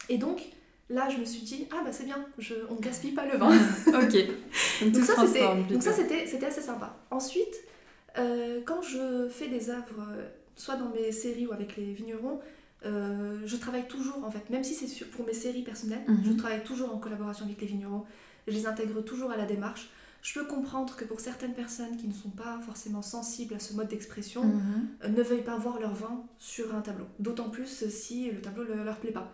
Et donc là je me suis dit ah bah c'est bien, je, on ne gaspille pas le vin. (laughs) ok. (laughs) donc, ça, c'était, donc ça c'était, c'était assez sympa. Ensuite, euh, quand je fais des œuvres, soit dans mes séries ou avec les vignerons, je travaille toujours en fait, même si c'est pour mes séries personnelles, mhm. je travaille toujours en collaboration avec les vignerons. Je les intègre toujours à la démarche je peux comprendre que pour certaines personnes qui ne sont pas forcément sensibles à ce mode d'expression, mhm. euh, ne veuillent pas voir leur vin sur un tableau. D'autant plus si le tableau ne leur plaît pas.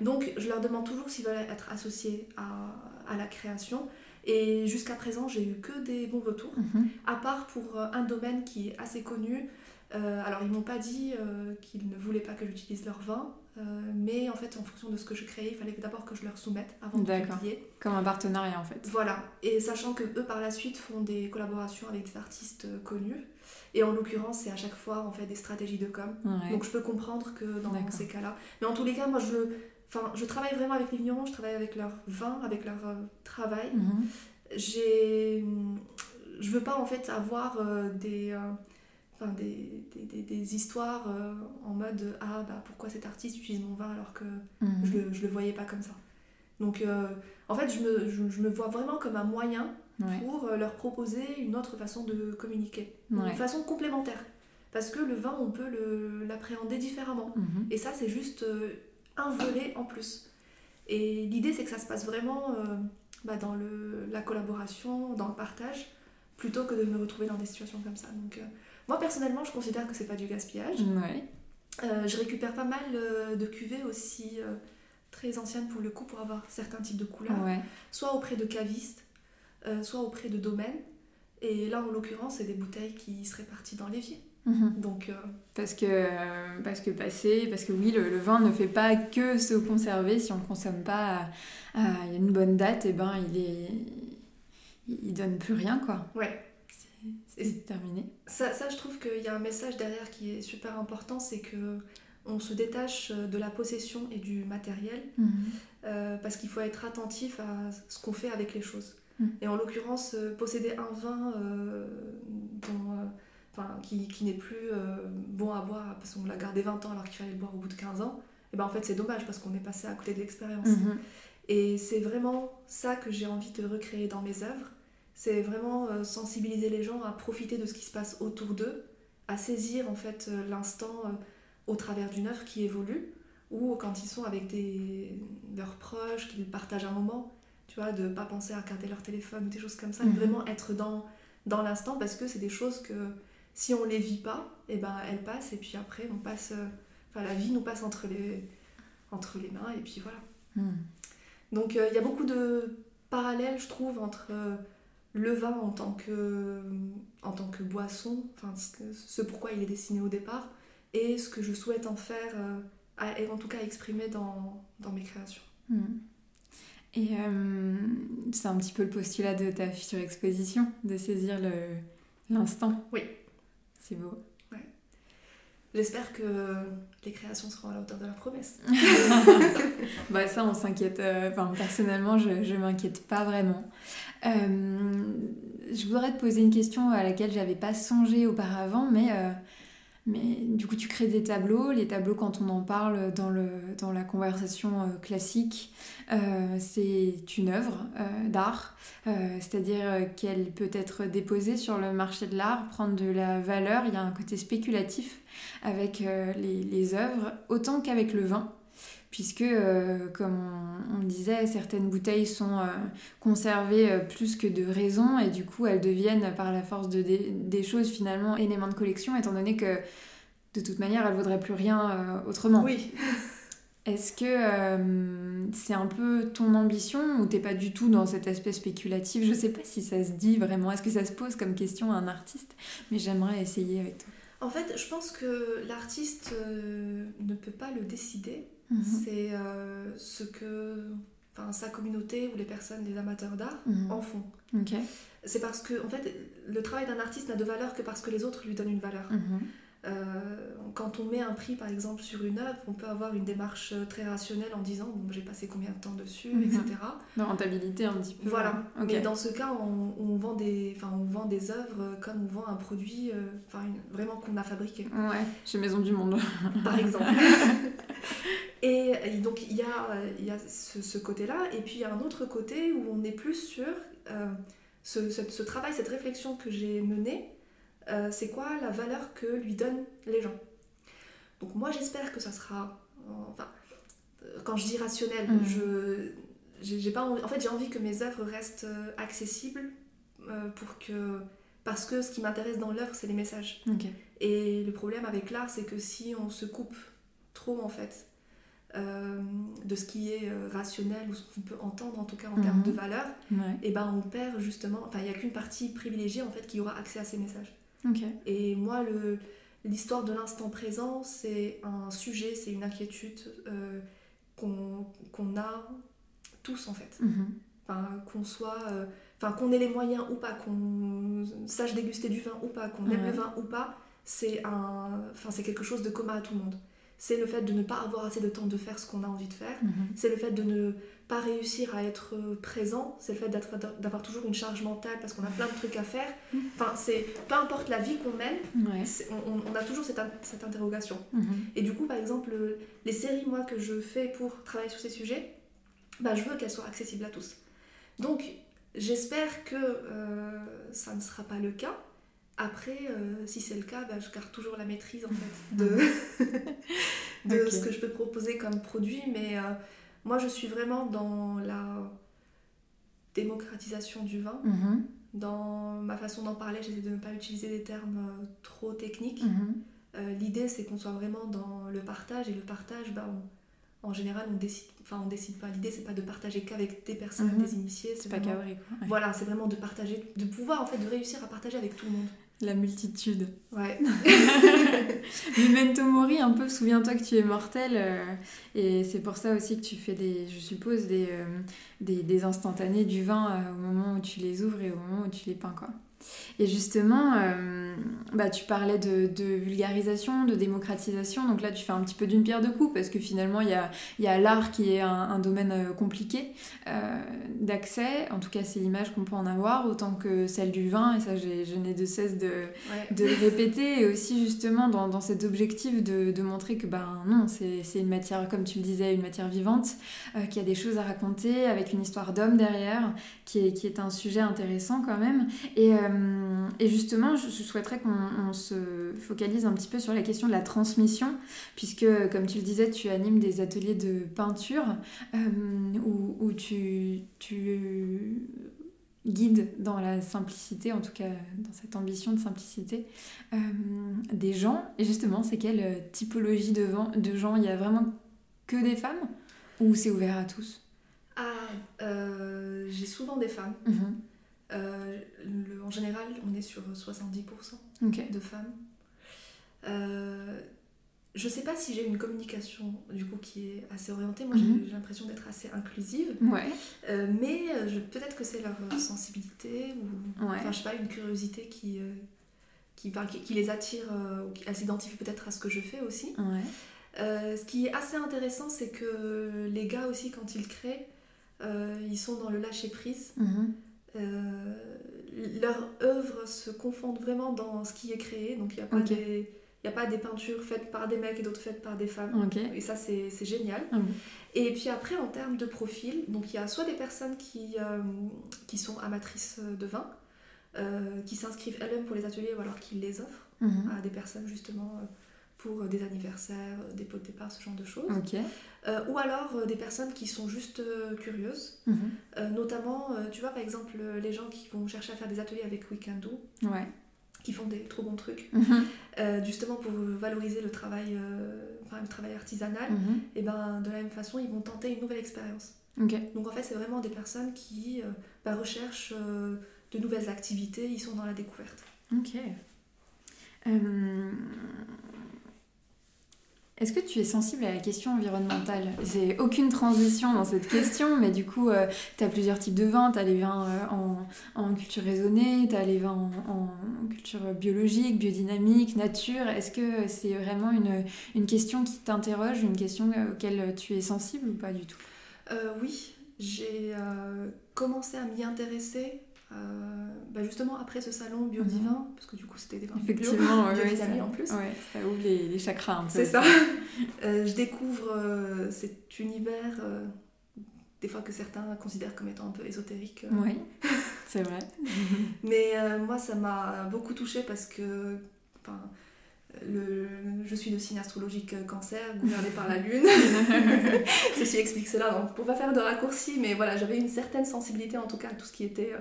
Donc je leur demande toujours s'ils veulent être associés à, la création. Et jusqu'à présent, j'ai eu que des bons retours, mhm. à part pour euh, un domaine qui est assez connu. Euh, alors ils m'ont pas dit qu'ils ne voulaient pas que j'utilise leur vin, euh, mais en fait, en fonction de ce que je créais, il fallait d'abord que je leur soumette avant de publier. Comme un partenariat en fait. Voilà. Et sachant que eux par la suite font des collaborations avec des artistes euh, connus. Et en l'occurrence, c'est à chaque fois en fait des stratégies de com. Donc je peux comprendre que dans ces cas-là. Mais en tous les cas, moi je, enfin, je travaille vraiment avec les vignerons, je travaille avec leur vin, avec leur euh, travail. Mhm. J'ai, je veux pas en fait avoir des enfin, des, des, des, histoires euh, en mode ah bah pourquoi cet artiste utilise mon vin alors que mhm. je, le, je le voyais pas comme ça. Donc euh, en fait je me, je, me, vois vraiment comme un moyen pour euh, leur proposer une autre façon de communiquer. Une façon complémentaire. Parce que le vin on peut l'appréhender différemment. Mhm. et ça c'est juste un volet en plus. Et l'idée c'est que ça se passe vraiment bah, dans le, la collaboration dans le partage plutôt que de me retrouver dans des situations comme ça. Donc moi, personnellement, je considère que c'est pas du gaspillage. Euh, je récupère pas mal euh, de cuvées aussi euh, très anciennes pour le coup pour avoir certains types de couleurs, soit auprès de cavistes, soit auprès de domaines. Et là, en l'occurrence, c'est des bouteilles qui seraient parties dans l'évier. Mhm. Donc, parce, que, parce que passer, parce que oui, le, vin ne fait pas que se conserver. Si on ne consomme pas à, une bonne date, et eh ben, il est il donne plus rien quoi. Ouais. C'est terminé. Ça, ça, je trouve qu'il y a un message derrière qui est super important, c'est que on se détache de la possession et du matériel mhm. euh, parce qu'il faut être attentif à ce qu'on fait avec les choses. Mhm. Et en l'occurrence, euh, posséder un vin euh, qui, qui n'est plus bon à boire parce qu'on l'a gardé 20 ans alors qu'il fallait le boire au bout de 15 ans, et eh ben en fait c'est dommage parce qu'on est passé à côté de l'expérience. Mhm. Et c'est vraiment ça que j'ai envie de recréer dans mes œuvres. C'est vraiment sensibiliser les gens à profiter de ce qui se passe autour d'eux, à saisir en fait l'instant au travers d'une œuvre qui évolue, ou quand ils sont avec des, leurs proches, qu'ils partagent un moment, tu vois, de ne pas penser à regarder leur téléphone ou des choses comme ça, mhm. vraiment être dans, dans l'instant parce que c'est des choses que si on les vit pas, et eh ben elles passent et puis après on passe, euh, enfin la vie nous passe entre les, entre les mains et puis voilà. Mhm. Donc euh, il y a beaucoup de parallèles, je trouve, entre euh, le vin en tant que, en tant que boisson, enfin ce pourquoi il est dessiné au départ, et ce que je souhaite en faire, euh, et en tout cas exprimer dans, dans mes créations. Hmm. Et euh, c'est un petit peu le postulat de ta future exposition, de saisir l'instant. Oui. C'est beau. Ouais. J'espère que les créations seront à la hauteur de la promesse. (laughs) (laughs) bah ça, on s'inquiète. Euh, personnellement, je ne m'inquiète pas vraiment. Je voudrais te poser une question à laquelle j'avais pas songé auparavant, mais mais du coup, tu crées des tableaux. Les tableaux, quand on en parle dans, le, dans la conversation euh, classique, euh, c'est une œuvre euh, d'art, c'est-à-dire qu'elle peut être déposée sur le marché de l'art, prendre de la valeur. Il y a un côté spéculatif avec les œuvres, autant qu'avec le vin puisque, euh, comme on, disait, certaines bouteilles sont euh, conservées euh, plus que de raison, et du coup elles deviennent, par la force de des choses, finalement, éléments de collection, étant donné que, de toute manière, elles ne vaudraient plus rien autrement. Oui. (laughs) Est-ce que c'est un peu ton ambition ou t'es pas du tout dans cet aspect spéculatif? Je sais pas si ça se dit vraiment. Est-ce que ça se pose comme question à un artiste? Mais j'aimerais essayer avec toi. En fait, je pense que l'artiste ne peut pas le décider. Mhm. C'est euh, ce que sa communauté ou les personnes, les amateurs d'art mhm. en font. C'est parce que, en fait, le travail d'un artiste n'a de valeur que parce que les autres lui donnent une valeur. Mhm. Euh, quand on met un prix par exemple sur une œuvre, on peut avoir une démarche très rationnelle en disant bon, j'ai passé combien de temps dessus, etc. De rentabilité un petit peu. Voilà. Mais dans ce cas, on, vend des, on vend des œuvres comme on vend un produit euh, enfin vraiment qu'on a fabriqué. Ouais, chez Maison du Monde. Par (laughs) exemple. (laughs) et, donc il y a, y a ce, côté-là, et puis il y a un autre côté où on est plus sur euh, ce, ce, travail, cette réflexion que j'ai menée euh, c'est quoi la valeur que lui donnent les gens? Donc moi j'espère que ça sera... Enfin, euh, quand je dis rationnel, mhm. je... J'ai pas en fait j'ai envie que mes œuvres restent euh, accessibles pour que parce que ce qui m'intéresse dans l'œuvre c'est les messages et le problème avec l'art c'est que si on se coupe trop en fait de ce qui est rationnel ou ce qu'on peut entendre en tout cas en termes de mhm. valeur et ben on perd justement enfin il n'y a qu'une partie privilégiée en fait qui aura accès à ces messages et moi, l'histoire de l'instant présent, c'est un sujet, c'est une inquiétude euh, qu'on a tous en fait. Mhm. Enfin, qu'on soit, euh, enfin qu'on ait les moyens ou pas, qu'on sache déguster du vin ou pas, qu'on aime le vin ou pas, c'est un, enfin c'est quelque chose de commun à tout le monde. C'est le fait de ne pas avoir assez de temps de faire ce qu'on a envie de faire. Mhm. C'est le fait de ne pas réussir à être euh, présent, c'est le fait d'avoir toujours une charge mentale parce qu'on a plein de trucs à faire. Mm. Enfin, c'est peu importe la vie qu'on mène, on, a toujours cette, cette interrogation. Mm-hmm. Et du coup, par exemple, les séries moi que je fais pour travailler sur ces sujets, bah, je veux qu'elles soient accessibles à tous. Donc, j'espère que euh, ça ne sera pas le cas. Après, euh, si c'est le cas, bah, je garde toujours la maîtrise en fait (laughs) de, (laughs) de ce que je peux proposer comme produit, mais moi, je suis vraiment dans la démocratisation du vin. Mhm. Dans ma façon d'en parler, j'essaie de ne pas utiliser des termes euh, trop techniques. Mhm. Euh, l'idée, c'est qu'on soit vraiment dans le partage. Et le partage, bah, en général, on décide, enfin, on décide pas. L'idée, c'est pas de partager qu'avec des personnes, mhm. des initiés. C'est pas vraiment... Voilà, c'est vraiment de partager, de pouvoir, en fait, de réussir à partager avec tout le monde. La multitude. Ouais. (laughs) Memento mori, un peu, souviens-toi que tu es mortel. euh, et c'est pour ça aussi que tu fais des, je suppose, des, euh, des, des instantanés du vin euh, au moment où tu les ouvres et au moment où tu les peins, quoi. Et justement, euh, bah, tu parlais de, de vulgarisation, de démocratisation. Donc là, tu fais un petit peu d'une pierre deux coups parce que finalement, il y a, y a l'art qui est un, un domaine euh, compliqué euh, d'accès. En tout cas, c'est l'image qu'on peut en avoir, autant que celle du vin. Et ça, je n'ai de cesse de, ouais. de le répéter et aussi justement dans, dans cet objectif de, de montrer que ben non c'est une matière comme tu le disais une matière vivante euh, qui a des choses à raconter avec une histoire d'homme derrière qui est, qui est un sujet intéressant quand même et, euh, et justement je, je souhaiterais qu'on on se focalise un petit peu sur la question de la transmission puisque comme tu le disais tu animes des ateliers de peinture euh, où, où tu, tu guide dans la simplicité, en tout cas dans cette ambition de simplicité, euh, des gens. Et justement, c'est quelle typologie de, gens? Il y a vraiment que des femmes? Ou c'est ouvert à tous? Ah, j'ai souvent des femmes. Mhm. Euh, le- en général, on est sur 70% Ok. de femmes. Euh, je sais pas si j'ai une communication du coup qui est assez orientée. Moi, j'ai- Mhm. j'ai l'impression d'être assez inclusive. Ouais. Euh, mais euh, peut-être que c'est leur sensibilité ou Ouais. enfin, je sais pas, une curiosité qui, qui, enfin, qui, qui les attire, ou qui- elles s'identifient peut-être à ce que je fais aussi. Ouais. Ce qui est assez intéressant, c'est que les gars aussi, quand ils créent, ils sont dans le lâcher-prise. Mhm. Euh, leurs œuvres se confondent vraiment dans ce qui est créé. Donc il n'y a, pas des- a pas des peintures faites par des mecs et d'autres faites par des femmes. Et ça, c'est génial. Ah. Et puis après, en termes de profil, donc il y a soit des personnes qui, euh, qui sont amatrices de vin, euh, qui s'inscrivent elles-mêmes pour les ateliers ou alors qui les offrent Mhm. à des personnes justement euh, pour des anniversaires, euh, des pots de départ, ce genre de choses. Euh, ou alors euh, des personnes qui sont juste euh, curieuses, Mhm. Notamment, tu vois par exemple les gens qui vont chercher à faire des ateliers avec Weekendo, Ouais. qui font des trop bons trucs, Mhm. justement pour valoriser le travail, enfin, le travail artisanal, Mhm. et ben de la même façon ils vont tenter une nouvelle expérience. Donc en fait, c'est vraiment des personnes qui bah, recherchent de nouvelles activités, ils sont dans la découverte. Ok. Euh, Est-ce que tu es sensible à la question environnementale? J'ai aucune transition dans cette question, mais du coup, tu as plusieurs types de vins. Tu as les vins euh, en, culture raisonnée, tu as les vins en, culture biologique, biodynamique, nature. Est-ce que c'est vraiment une, question qui t'interroge, une question euh, auquel tu es sensible ou pas du tout? Euh, oui, j'ai euh, commencé à m'y intéresser euh, bah, justement après ce salon biodivin, parce que du coup c'était des vins bio, Effectivement, (laughs) ouais, ouais, ça, en plus. ouais, ça ouvre les, les chakras un peu. C'est ça. (laughs) Euh, je découvre euh, cet univers, des fois que certains considèrent comme étant un peu ésotérique. Oui, c'est vrai. (laughs) Mais moi, ça m'a beaucoup touchée parce que le, je suis de signe astrologique cancer, gouverné par la lune. Ceci explique cela, donc pour pas faire de raccourcis, mais voilà, j'avais une certaine sensibilité en tout cas à tout ce qui était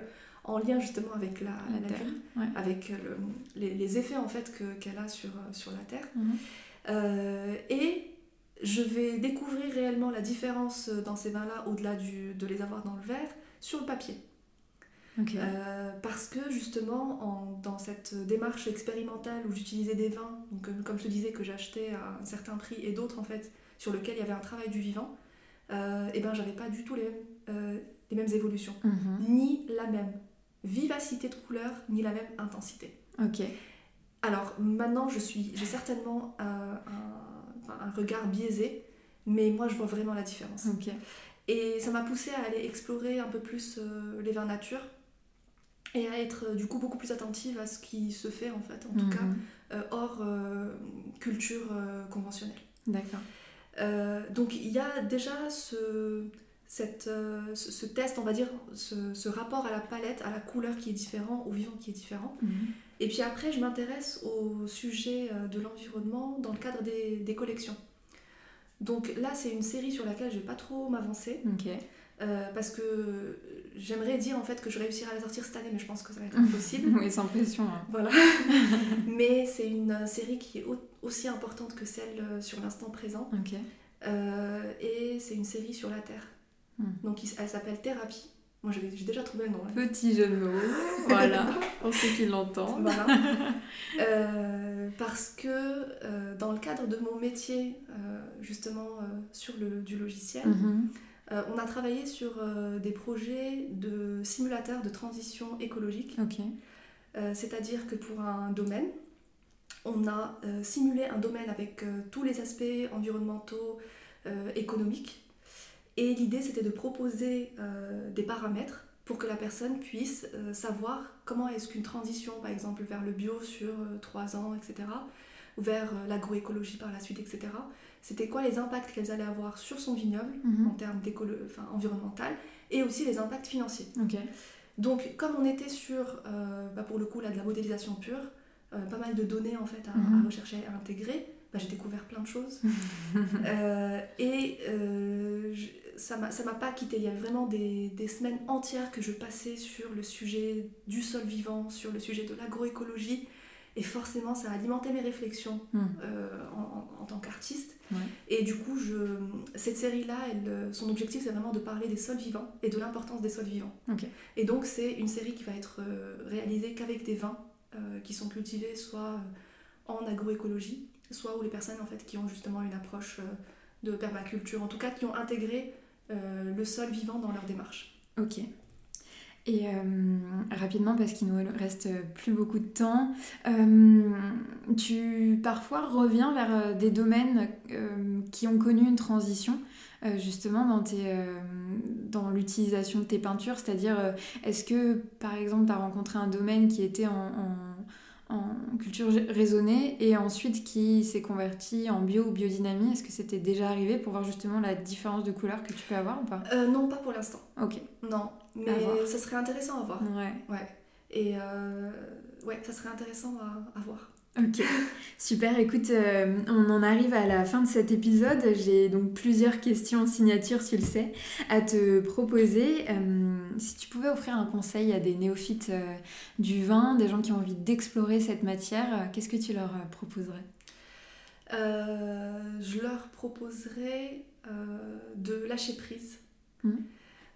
en lien justement avec la, La la Terre, ouais. avec euh, le- les, les effets en fait que- qu'elle a sur, euh, sur la Terre. Mhm. Euh, et je vais découvrir réellement la différence dans ces vins-là, au-delà de les avoir dans le verre, sur le papier. Euh, parce que justement, en- dans cette démarche expérimentale où j'utilisais des vins, donc, comme, je te disais, que j'achetais à un certain prix, et d'autres en fait, sur lesquels il y avait un travail du vivant, euh, et ben j'avais pas du tout les mêmes, euh, les mêmes évolutions, Mhm. ni la même vivacité de couleur, ni la même intensité. Ok. Alors maintenant, je suis, j'ai certainement un, un- un regard biaisé, mais moi je vois vraiment la différence. Ok. Et ça m'a poussé à aller explorer un peu plus euh, les vins nature et à être euh, du coup beaucoup plus attentive à ce qui se fait en fait, en tout cas Mhm. euh, hors euh, culture conventionnelle. D'accord. Donc il y a déjà ce, cette, euh, ce, ce test, on va dire, ce, ce rapport à la palette, à la couleur qui est différent, au vivant qui est différent. Mhm. Et puis après, je m'intéresse au sujet euh, de l'environnement dans le cadre des, des collections. Donc là, c'est une série sur laquelle je vais pas trop m'avancer. Euh, parce que j'aimerais dire en fait que je réussirai à la sortir cette année, mais je pense que ça va être (laughs) impossible. Oui, sans pression. hein. voilà. (laughs) mais c'est une série qui est au- aussi importante que celle sur l'instant présent. Euh, et c'est une série sur la Terre. Hmm. Donc elle s'appelle Thérapie. Moi, j'ai déjà trouvé le nom. Petit jeu de mots, voilà, pour ceux qui l'entendent. Voilà. (laughs) Euh, parce que euh, dans le cadre de mon métier, euh, justement, sur le, du logiciel, Mhm. on a travaillé sur des projets de simulateurs de transition écologique. C'est-à-dire que pour un domaine, on a simulé un domaine avec tous les aspects environnementaux, économiques. Et l'idée, c'était de proposer euh, des paramètres pour que la personne puisse euh, savoir comment est-ce qu'une transition, par exemple, vers le bio sur euh, trois ans, etc., ou vers euh, l'agroécologie par la suite, etc., c'était quoi les impacts qu'elles allaient avoir sur son vignoble Mhm. en termes enfin, environnemental et aussi les impacts financiers. Donc, comme on était sur, bah, pour le coup, là, de la modélisation pure, pas mal de données en fait à, Mhm. à rechercher, à intégrer, bah, j'ai découvert plein de choses. (laughs) Et ça m'a pas quitté. Il y avait vraiment des, des semaines entières que je passais sur le sujet du sol vivant, sur le sujet de l'agroécologie. Et forcément, ça a alimenté mes réflexions Mhm. euh, en, en- en tant qu'artiste. Ouais. Et du coup, je, cette série-là, euh, son objectif, c'est vraiment de parler des sols vivants et de l'importance des sols vivants. Et donc, c'est une série qui va être euh, réalisée qu'avec des vins euh, qui sont cultivés soit en agroécologie, soit où les personnes en fait, qui ont justement une approche de permaculture, en tout cas qui ont intégré euh, le sol vivant dans leur démarche. Ok. Et euh, rapidement, parce qu'il nous reste plus beaucoup de temps, euh, tu parfois reviens vers des domaines qui ont connu une transition, justement dans, dans l'utilisation de tes peintures? C'est-à-dire, est-ce que par exemple, tu as rencontré un domaine qui était en, en culture raisonnée et ensuite qui s'est converti en bio ou biodynamie Est-ce que c'était déjà arrivé pour voir justement la différence de couleur que tu peux avoir ou pas? Euh, non, pas pour l'instant. Ok. Non, mais ça serait intéressant à voir. Ouais. Ouais. Et euh, ouais, ça serait intéressant à, à voir. Ok, super. Écoute, euh, on en arrive à la fin de cet épisode. J'ai donc plusieurs questions en signature, tu le sais, à te proposer. Euh, si tu pouvais offrir un conseil à des néophytes euh, du vin, des gens qui ont envie d'explorer cette matière, qu'est-ce que tu leur proposerais? Je leur proposerais de lâcher prise.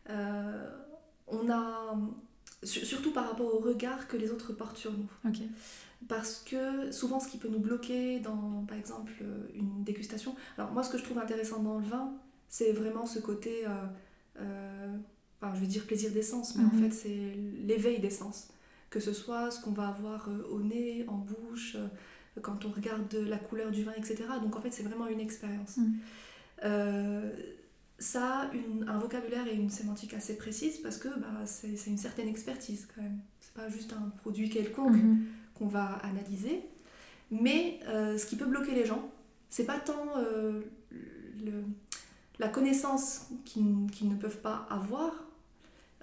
Euh, on a, su- surtout par rapport au regard que les autres portent sur nous. Ok. Parce que souvent, ce qui peut nous bloquer dans, par exemple, euh, une dégustation. Alors, moi, ce que je trouve intéressant dans le vin, c'est vraiment ce côté, euh, euh, enfin, je vais dire plaisir d'essence, mais Mhm. en fait, c'est l'éveil d'essence. Que ce soit ce qu'on va avoir au nez, en bouche, quand on regarde la couleur du vin, etc. Donc, en fait, c'est vraiment une expérience. Mhm. Euh, ça a une- un vocabulaire et une sémantique assez précise parce que bah, c'est c'est une certaine expertise quand même. C'est pas juste un produit quelconque Mhm. Qu'on va analyser. Mais euh, ce qui peut bloquer les gens, c'est pas tant euh, le- la connaissance qu'ils ne peuvent pas avoir.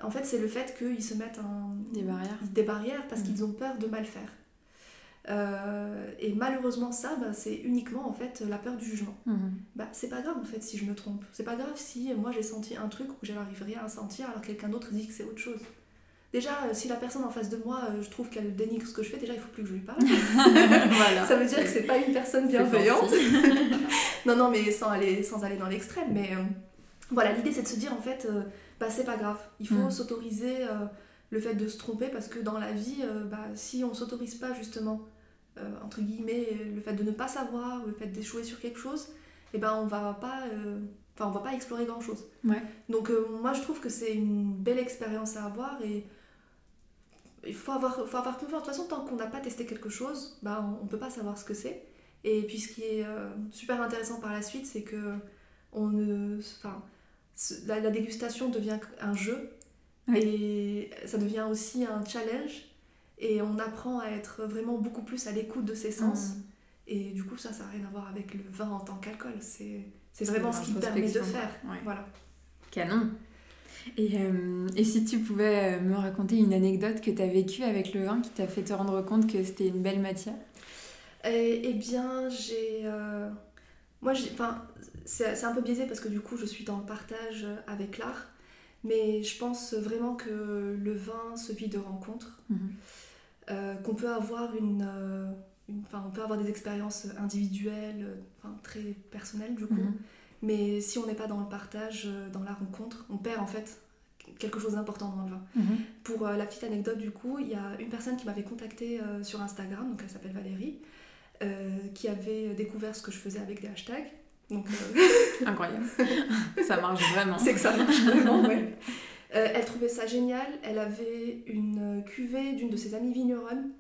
En fait, c'est le fait qu'ils se mettent un- Des barrières. des barrières parce Mhm. qu'ils ont peur de mal faire. Euh, et malheureusement, ça, bah, c'est uniquement en fait la peur du jugement. Mhm. Bah, c'est pas grave en fait si je me trompe. C'est pas grave si moi j'ai senti un truc ou que j'arrive rien à sentir alors que quelqu'un d'autre dit que c'est autre chose. Déjà, euh, si la personne en face de moi, euh, je trouve qu'elle dénigre ce que je fais, déjà il faut plus que je lui parle. (laughs) voilà. Ça veut dire que c'est pas une personne bienveillante. (laughs) non, non, mais sans aller, sans aller dans l'extrême. Mais euh, voilà, l'idée c'est de se dire en fait, euh, bah c'est pas grave. Il faut Mm. s'autoriser euh, le fait de se tromper parce que dans la vie, bah, si on s'autorise pas justement, entre guillemets, le fait de ne pas savoir, le fait d'échouer sur quelque chose, et ben on va pas. Enfin, on va pas explorer grand chose. Ouais. Donc, euh, moi, je trouve que c'est une belle expérience à avoir et il faut avoir, faut avoir confiance. De toute façon, tant qu'on n'a pas testé quelque chose, bah, on, on peut pas savoir ce que c'est. Et puis, ce qui est euh, super intéressant par la suite, c'est que on ne, enfin, la, la dégustation devient un jeu Oui. et ça devient aussi un challenge. Et on apprend à être vraiment beaucoup plus à l'écoute de ses sens. Mhm. Et du coup, ça, ça n'a rien à voir avec le vin en tant qu'alcool. C'est vraiment ce qui me permet de faire. Ouais. Voilà. Canon. Et, euh, et si tu pouvais euh, me raconter une anecdote que tu as vécue avec le vin qui t'a fait te rendre compte que c'était une belle matière? Eh eh bien, j'ai. euh, Moi, c'est c'est un peu biaisé parce que du coup, je suis dans le partage avec l'art. Mais je pense vraiment que le vin se vit de rencontres. Mhm. euh, qu'on peut avoir une. euh, on peut avoir des expériences individuelles, euh, très personnelles du coup. Mhm. Mais si on n'est pas dans le partage, euh, dans la rencontre, on perd en fait quelque chose d'important dans le vin. Mhm. Pour euh, la petite anecdote, du coup, il y a une personne qui m'avait contactée euh, sur Instagram, donc elle s'appelle Valérie, euh, qui avait découvert ce que je faisais avec des hashtags. Donc, (laughs) Incroyable. ça marche vraiment. c'est que ça marche vraiment, ouais. Elle trouvait ça génial. Elle avait une cuvée d'une de ses amies vigneronnes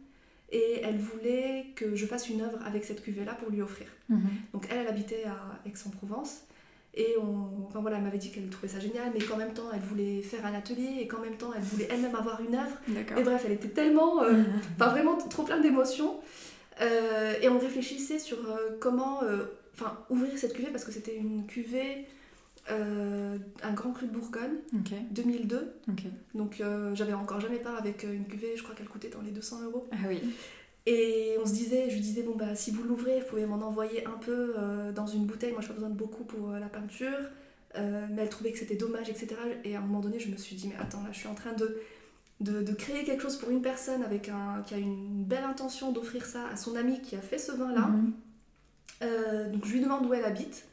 et elle voulait que je fasse une œuvre avec cette cuvée-là pour lui offrir. Mhm. Donc elle, elle habitait à Aix-en-Provence. Et on, enfin voilà, elle m'avait dit qu'elle trouvait ça génial, mais qu'en même temps, elle voulait faire un atelier et qu'en même temps, elle voulait elle-même avoir une œuvre. Et bref, elle était tellement, euh, enfin vraiment trop plein d'émotions. Euh, et on réfléchissait sur euh, comment, euh, enfin ouvrir cette cuvée parce que c'était une cuvée, euh, un grand cru de Bourgogne, Ok, 2002. ok. Donc euh, j'avais encore jamais part avec euh, une cuvée, je crois qu'elle coûtait dans les 200 euros. Ah oui. Et on se disait, je lui disais, bon bah si vous l'ouvrez, vous pouvez m'en envoyer un peu euh, dans une bouteille. Moi, j'ai pas besoin de beaucoup pour la peinture. Mais elle trouvait que c'était dommage, etc. Et à un moment donné, je me suis dit, mais attends, là, je suis en train de, de, de créer quelque chose pour une personne avec un, qui a une belle intention d'offrir ça à son ami qui a fait ce vin-là. Mhm. Donc je lui demande où elle habite.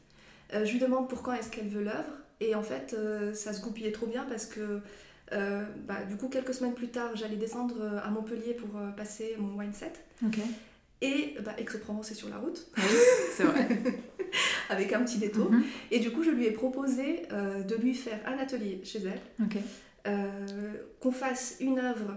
Euh, je lui demande pourquoi est-ce qu'elle veut l'œuvre. Et en fait, euh, ça se goupillait trop bien parce que euh, bah, du coup, quelques semaines plus tard, j'allais descendre à Montpellier pour euh, passer mon wine set. Et bah, Aix-en-Provence est sur la route, Oui, c'est vrai. (laughs) avec un petit détour. Mhm. Et du coup, je lui ai proposé euh, de lui faire un atelier chez elle, qu'on fasse une œuvre,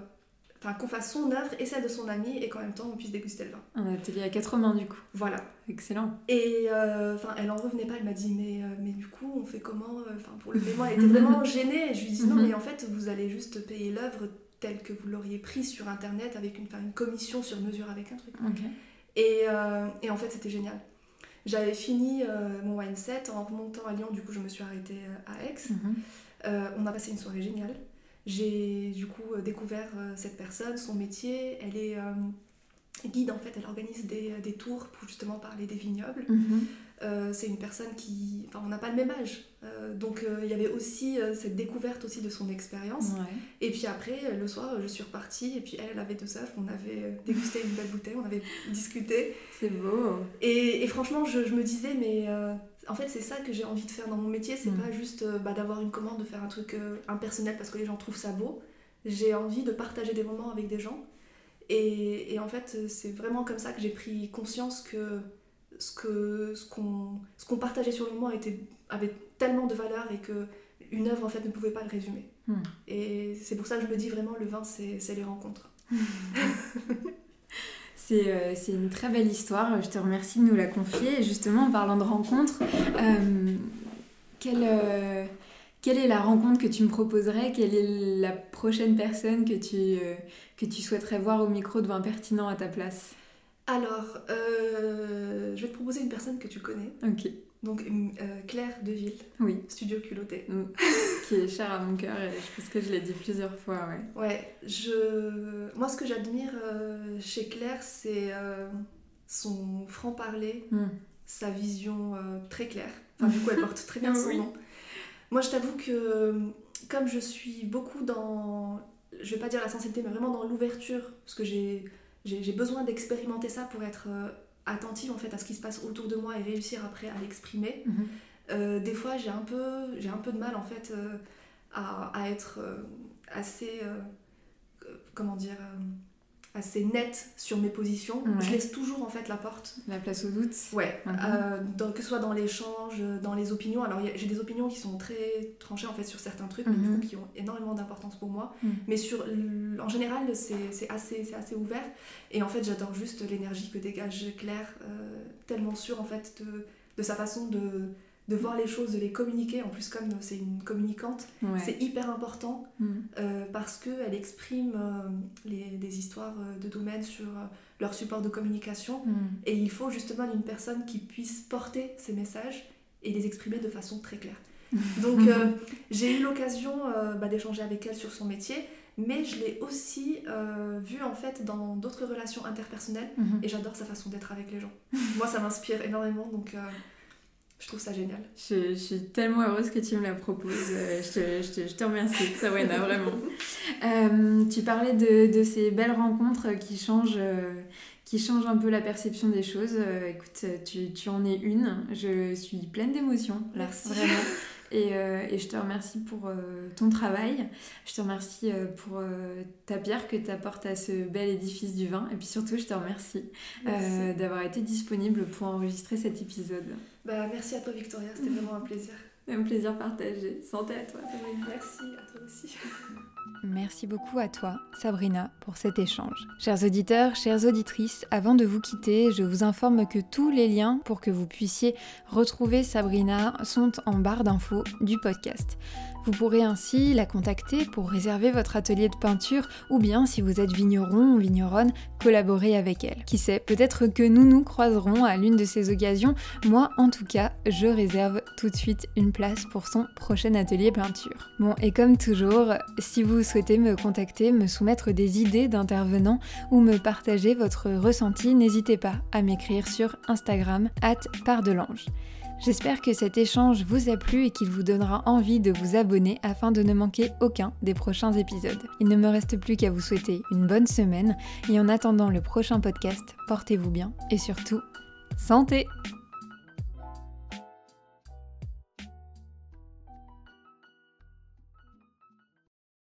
enfin qu'on fasse son œuvre et celle de son ami, et qu'en même temps, on puisse déguster le vin. Un atelier à quatre mains du coup. Voilà. Excellent. Et euh, enfin, elle en revenait pas, elle m'a dit mais, euh, mais du coup on fait comment euh, Enfin pour le paiement, elle était (laughs) vraiment gênée. Et je lui dis non Mhm. mais en fait vous allez juste payer l'œuvre telle que vous l'auriez prise sur internet avec une, commission sur mesure avec un truc. Ok. Et, euh, et en fait c'était génial. J'avais fini mon wine set en remontant à Lyon, du coup je me suis arrêtée à Aix. Mhm. On a passé une soirée géniale. J'ai du coup euh, découvert euh, cette personne, son métier. Elle est euh, guide en fait, elle organise des, des tours pour justement parler des vignobles. Mhm. Euh, c'est une personne qui. Enfin, on n'a pas le même âge. Euh, donc, euh, il y avait aussi cette découverte aussi de son expérience. Ouais. Et puis après, le soir, je suis repartie. Et puis elle, elle avait deux œufs. On avait dégusté une belle bouteille. On avait discuté. C'est beau. Et, et franchement, je, je me disais, mais en fait, c'est ça que j'ai envie de faire dans mon métier. C'est Mm. pas juste euh, bah, d'avoir une commande, de faire un truc euh, impersonnel parce que les gens trouvent ça beau. J'ai envie de partager des moments avec des gens. Et, et en fait, c'est vraiment comme ça que j'ai pris conscience que ce qu'on partageait sur le moment était, avait tellement de valeur et que une œuvre en fait ne pouvait pas le résumer. Hmm. Et c'est pour ça que je me dis vraiment le vin c'est les rencontres. (laughs) c'est une très belle histoire. Je te remercie de nous la confier. Et justement, en parlant de rencontres, euh, quelle, euh, quelle est la rencontre que tu me proposerais? Quelle est la prochaine personne que tu, euh, que tu souhaiterais voir au micro de pertinent à ta place? Alors, euh, je vais te proposer une personne que tu connais, Ok, donc euh, Claire Deville, oui. Studio Culotté. Qui est cher à mon cœur et je pense que je l'ai dit plusieurs fois, ouais. Ouais, je... moi ce que j'admire euh, chez Claire, c'est euh, son franc-parler, Hmm. sa vision très claire. Enfin, du coup, elle porte très bien (laughs) son Oui. nom. Moi, je t'avoue que comme je suis beaucoup dans, je vais pas dire la sensibilité, mais vraiment dans l'ouverture, parce que j'ai besoin d'expérimenter ça pour être attentive en fait à ce qui se passe autour de moi et réussir après à l'exprimer. Mhm. Euh, des fois, j'ai un peu, j'ai un peu de mal en fait euh, à, à être euh, assez, comment dire, assez nette sur mes positions. Ouais. Je laisse toujours en fait la porte. La place au doute Ouais. Mhm. euh, dans- que ce soit dans l'échange, dans les opinions. Alors j'ai des opinions qui sont très tranchées en fait sur certains trucs, mais du Mhm. coup qui ont énormément d'importance pour moi. Mhm. Mais sur, en général, c'est assez, assez ouvert. Et en fait, j'adore juste l'énergie que dégage Claire, euh, tellement sûre en fait de, de sa façon de, de voir les choses, de les communiquer. En plus, comme c'est une communicante, Ouais. c'est hyper important Mhm. euh, parce qu'elle exprime euh, les, des histoires euh, de domaine sur leur support de communication. Mhm. Et il faut justement une personne qui puisse porter ces messages et les exprimer de façon très claire. (laughs) Donc euh, j'ai eu l'occasion bah, d'échanger avec elle sur son métier, mais je l'ai aussi euh, vue en fait dans d'autres relations interpersonnelles Mhm. et j'adore sa façon d'être avec les gens. Moi ça m'inspire énormément donc euh, je trouve ça génial. Je, je suis tellement heureuse que tu me la proposes. Euh, Je te, je te, je te remercie, Sawana, (laughs) vraiment. Euh, tu parlais de, de ces belles rencontres qui changent, euh, qui changent un peu la perception des choses. Écoute, tu, tu en es une. Je suis pleine d'émotions. là, Merci. Vraiment. (laughs) Et, je te remercie pour ton travail. Je te remercie pour ta pierre que tu apportes à ce bel édifice du vin. Et puis surtout, je te remercie d'avoir été disponible pour enregistrer cet épisode. Bah, merci à toi, Victoria. C'était vraiment un plaisir. (laughs) Un plaisir partagé. Santé à toi. Merci à toi aussi. (laughs) Merci beaucoup à toi, Sabrina, pour cet échange. Chers auditeurs, chères auditrices, avant de vous quitter, je vous informe que tous les liens pour que vous puissiez retrouver Sabrina sont en barre d'infos du podcast. Vous pourrez ainsi la contacter pour réserver votre atelier de peinture ou bien si vous êtes vigneron ou vigneronne, collaborer avec elle. Qui sait, peut-être que nous nous croiserons à l'une de ces occasions. Moi, en tout cas, je réserve tout de suite une place pour son prochain atelier peinture. Bon, et comme toujours, si vous souhaitez me contacter, me soumettre des idées d'intervenants ou me partager votre ressenti, n'hésitez pas à m'écrire sur Instagram, at pardelange. J'espère que cet échange vous a plu et qu'il vous donnera envie de vous abonner afin de ne manquer aucun des prochains épisodes. Il ne me reste plus qu'à vous souhaiter une bonne semaine et en attendant le prochain podcast, portez-vous bien et surtout, santé